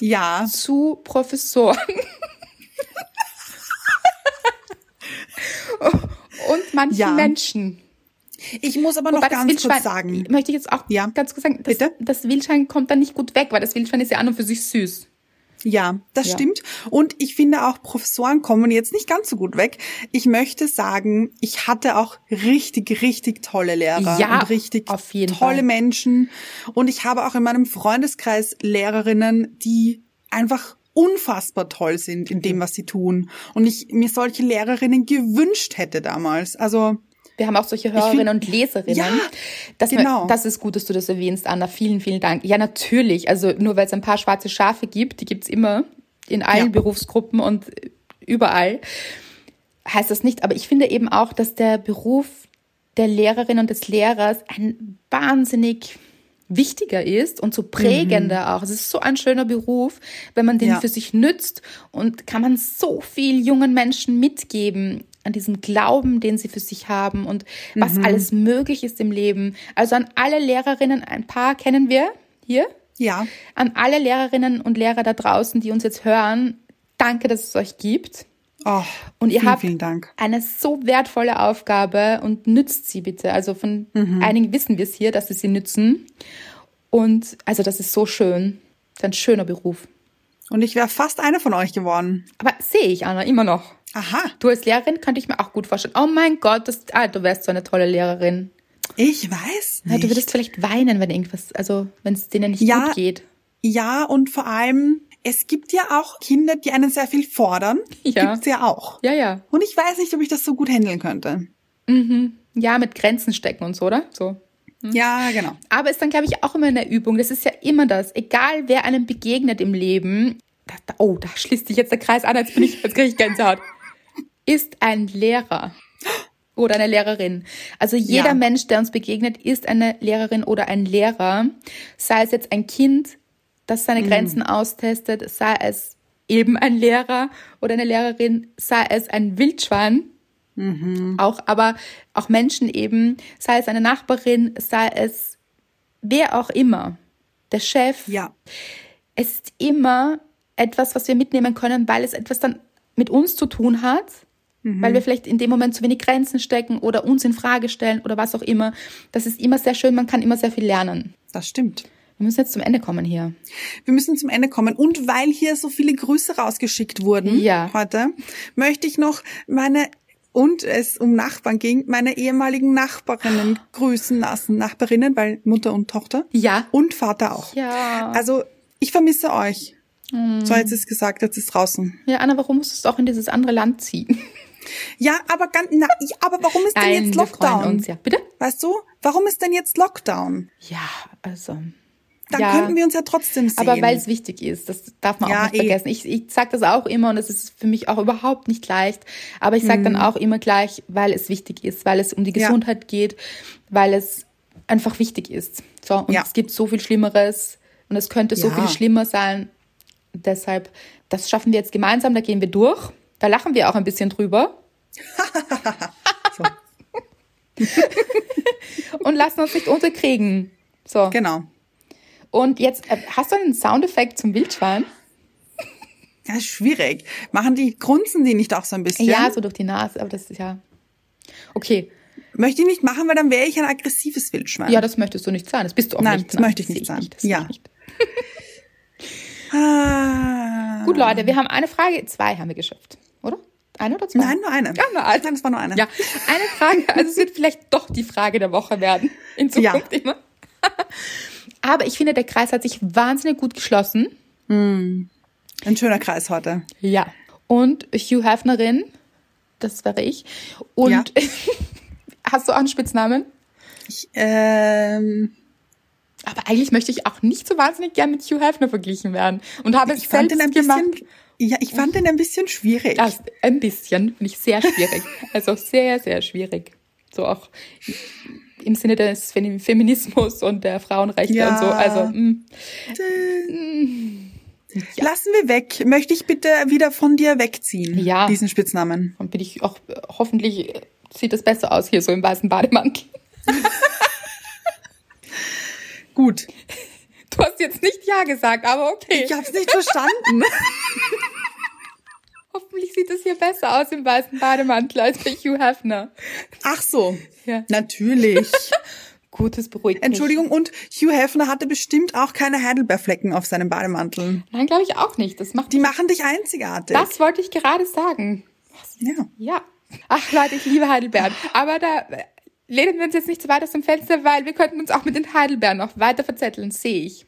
ja. zu Professoren. und manchen ja. Menschen. Ich muss aber noch Wobei ganz kurz sagen. Möchte ich jetzt auch ja. ganz kurz sagen, das, Bitte? das Wildschwein kommt dann nicht gut weg, weil das Wildschwein ist ja an und für sich süß. Ja, das ja. stimmt. Und ich finde auch, Professoren kommen jetzt nicht ganz so gut weg. Ich möchte sagen, ich hatte auch richtig, richtig tolle Lehrer ja, und richtig tolle Fall. Menschen. Und ich habe auch in meinem Freundeskreis Lehrerinnen, die einfach unfassbar toll sind in dem, was sie tun. Und ich mir solche Lehrerinnen gewünscht hätte damals. Also wir haben auch solche Hörerinnen find, und Leserinnen. Ja, das, genau. das ist gut, dass du das erwähnst, Anna. Vielen, vielen Dank. Ja, natürlich. Also nur weil es ein paar schwarze Schafe gibt, die gibt's immer in allen ja. Berufsgruppen und überall, heißt das nicht. Aber ich finde eben auch, dass der Beruf der Lehrerin und des Lehrers ein wahnsinnig wichtiger ist und so prägender mhm. auch. Es ist so ein schöner Beruf, wenn man den ja. für sich nützt und kann man so viel jungen Menschen mitgeben an diesem Glauben, den sie für sich haben und was mhm. alles möglich ist im Leben. Also an alle Lehrerinnen, ein paar kennen wir hier. Ja. An alle Lehrerinnen und Lehrer da draußen, die uns jetzt hören, danke, dass es euch gibt. Oh, und ihr vielen, habt vielen eine so wertvolle Aufgabe und nützt sie bitte. Also von mhm. einigen wissen wir es hier, dass sie sie nützen. Und also das ist so schön. Das ist ein schöner Beruf. Und ich wäre fast eine von euch geworden. Aber sehe ich, Anna, immer noch. Aha. Du als Lehrerin könnte ich mir auch gut vorstellen. Oh mein Gott, das, ah, du wärst so eine tolle Lehrerin. Ich weiß nicht. Ja, du würdest vielleicht weinen, wenn irgendwas, also wenn es denen nicht ja, gut geht. Ja, und vor allem, es gibt ja auch Kinder, die einen sehr viel fordern. Ja. Gibt's ja auch. Ja, ja. Und ich weiß nicht, ob ich das so gut handeln könnte. Mhm. Ja, mit Grenzen stecken und so, oder? So. Hm? Ja, genau. Aber ist dann, glaube ich, auch immer eine Übung. Das ist ja immer das. Egal, wer einem begegnet im Leben. Da, da, oh, da schließt sich jetzt der Kreis an, als bin ich, als kriege ich Gänsehaut ist ein Lehrer oder eine Lehrerin. Also jeder ja. Mensch, der uns begegnet, ist eine Lehrerin oder ein Lehrer. Sei es jetzt ein Kind, das seine mhm. Grenzen austestet, sei es eben ein Lehrer oder eine Lehrerin, sei es ein Wildschwein. Mhm. Auch, aber auch Menschen eben, sei es eine Nachbarin, sei es wer auch immer, der Chef. Ja. Es ist immer etwas, was wir mitnehmen können, weil es etwas dann mit uns zu tun hat Mhm. Weil wir vielleicht in dem Moment zu wenig Grenzen stecken oder uns in Frage stellen oder was auch immer. Das ist immer sehr schön, man kann immer sehr viel lernen. Das stimmt. Wir müssen jetzt zum Ende kommen hier. Wir müssen zum Ende kommen. Und weil hier so viele Grüße rausgeschickt wurden ja. heute, möchte ich noch meine und es um Nachbarn ging, meine ehemaligen Nachbarinnen grüßen lassen. Nachbarinnen, weil Mutter und Tochter. Ja. Und Vater auch. Ja. Also ich vermisse euch. Mm. So, jetzt ist gesagt, jetzt ist draußen. Ja, Anna, warum musstest du auch in dieses andere Land ziehen? Ja, aber ganz, na, aber warum ist Nein, denn jetzt Lockdown? Uns, ja. Bitte? Weißt du, warum ist denn jetzt Lockdown? Ja, also. Dann ja, könnten wir uns ja trotzdem sehen. Aber weil es wichtig ist, das darf man ja, auch nicht eh. vergessen. Ich, ich sage das auch immer und es ist für mich auch überhaupt nicht leicht. Aber ich sage hm. dann auch immer gleich, weil es wichtig ist, weil es um die Gesundheit ja. geht, weil es einfach wichtig ist. So, und es gibt so viel Schlimmeres und es könnte so viel schlimmer sein. Deshalb, das schaffen wir jetzt gemeinsam, da gehen wir durch. Da lachen wir auch ein bisschen drüber. und lassen uns nicht unterkriegen. So. Genau. Und jetzt, äh, hast du einen Soundeffekt zum Wildschwein? Ja, schwierig. Machen die, grunzen die nicht auch so ein bisschen? Ja, so durch die Nase, aber das ist ja. Okay. Möchte ich nicht machen, weil dann wäre ich ein aggressives Wildschwein. Ja, das möchtest du nicht sein. Das bist du auch Nein, nicht. Das möchte ich nicht sein. Nicht, ja. Nicht. ah. Gut, Leute, wir haben eine Frage, zwei haben wir geschafft, oder? Eine oder zwei? Nein, nur eine. Ja, nur eine. Nein, es war nur eine. Ja, eine Frage, also es wird vielleicht doch die Frage der Woche werden. In Zukunft immer. Aber ich finde, der Kreis hat sich wahnsinnig gut geschlossen. Ein schöner Kreis heute. Ja. Und Hugh Hefnerin, das wäre ich. Und Ja. hast du auch einen Spitznamen? Ich, ähm, Aber eigentlich möchte ich auch nicht so wahnsinnig gern mit Hugh Hefner verglichen werden. Und habe es selbst gemacht. bisschen, ja, ich fand den ein bisschen schwierig. Das ein bisschen, finde ich sehr schwierig. also sehr, sehr schwierig. So auch im Sinne des Fem- Feminismus und der Frauenrechte Ja. und so. Also, mm, Lassen wir weg. Möchte ich bitte wieder von dir wegziehen, Ja. diesen Spitznamen. dann bin ich auch, hoffentlich sieht das besser aus hier so im weißen Bademantel. Gut. Du hast jetzt nicht Ja gesagt, aber okay. Ich hab's nicht verstanden. Hoffentlich sieht es hier besser aus im weißen Bademantel als bei Hugh Hefner. Ach so. Ja. Natürlich. Gutes beruhigt mich. Entschuldigung, und Hugh Hefner hatte bestimmt auch keine Heidelbeerflecken auf seinem Bademantel. Nein, glaube ich auch nicht. Das macht Die machen dich einzigartig. Das wollte ich gerade sagen. ja. Ja. Ach Leute, ich liebe Heidelbeeren. Aber da äh, lehnen wir uns jetzt nicht zu weit aus dem Fenster, weil wir könnten uns auch mit den Heidelbeeren noch weiter verzetteln, sehe ich.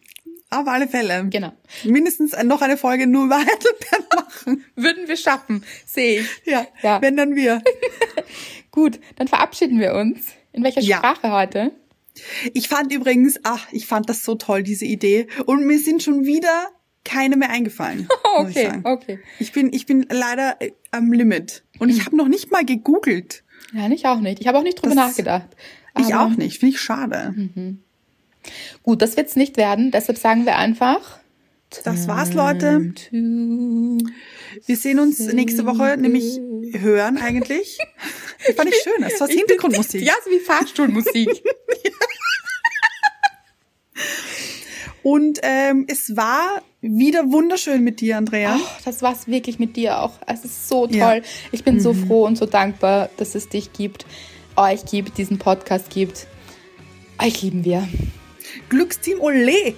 Auf alle Fälle. Genau. Mindestens noch eine Folge nur über Heidelbeeren machen. Würden wir schaffen, sehe ich. Ja, Ja. wenn dann wir. Gut, dann verabschieden wir uns. In welcher Ja. Sprache heute? Ich fand übrigens, ach, ich fand das so toll, diese Idee. Und mir sind schon wieder keine mehr eingefallen. muss ich Okay, okay. Ich bin, ich bin leider äh, am Limit. Und ich habe noch nicht mal gegoogelt. Ja, ich auch nicht. Ich habe auch nicht drüber Das- nachgedacht. Ich Aber auch nicht. Finde ich schade. Gut, das wird's nicht werden. Deshalb sagen wir einfach. Das war's, Leute. Wir sehen uns nächste Woche, nämlich hören eigentlich. Fand ich schön. Das war Hintergrundmusik. Ja, so wie Fahrstuhlmusik. Und ähm, es war wieder wunderschön mit dir, Andrea. Ach, das war's wirklich mit dir auch. Es ist so toll. Ja. Ich bin so froh und so dankbar, dass es dich gibt, euch gibt, diesen Podcast gibt. Euch lieben wir. Glücksteam Ole.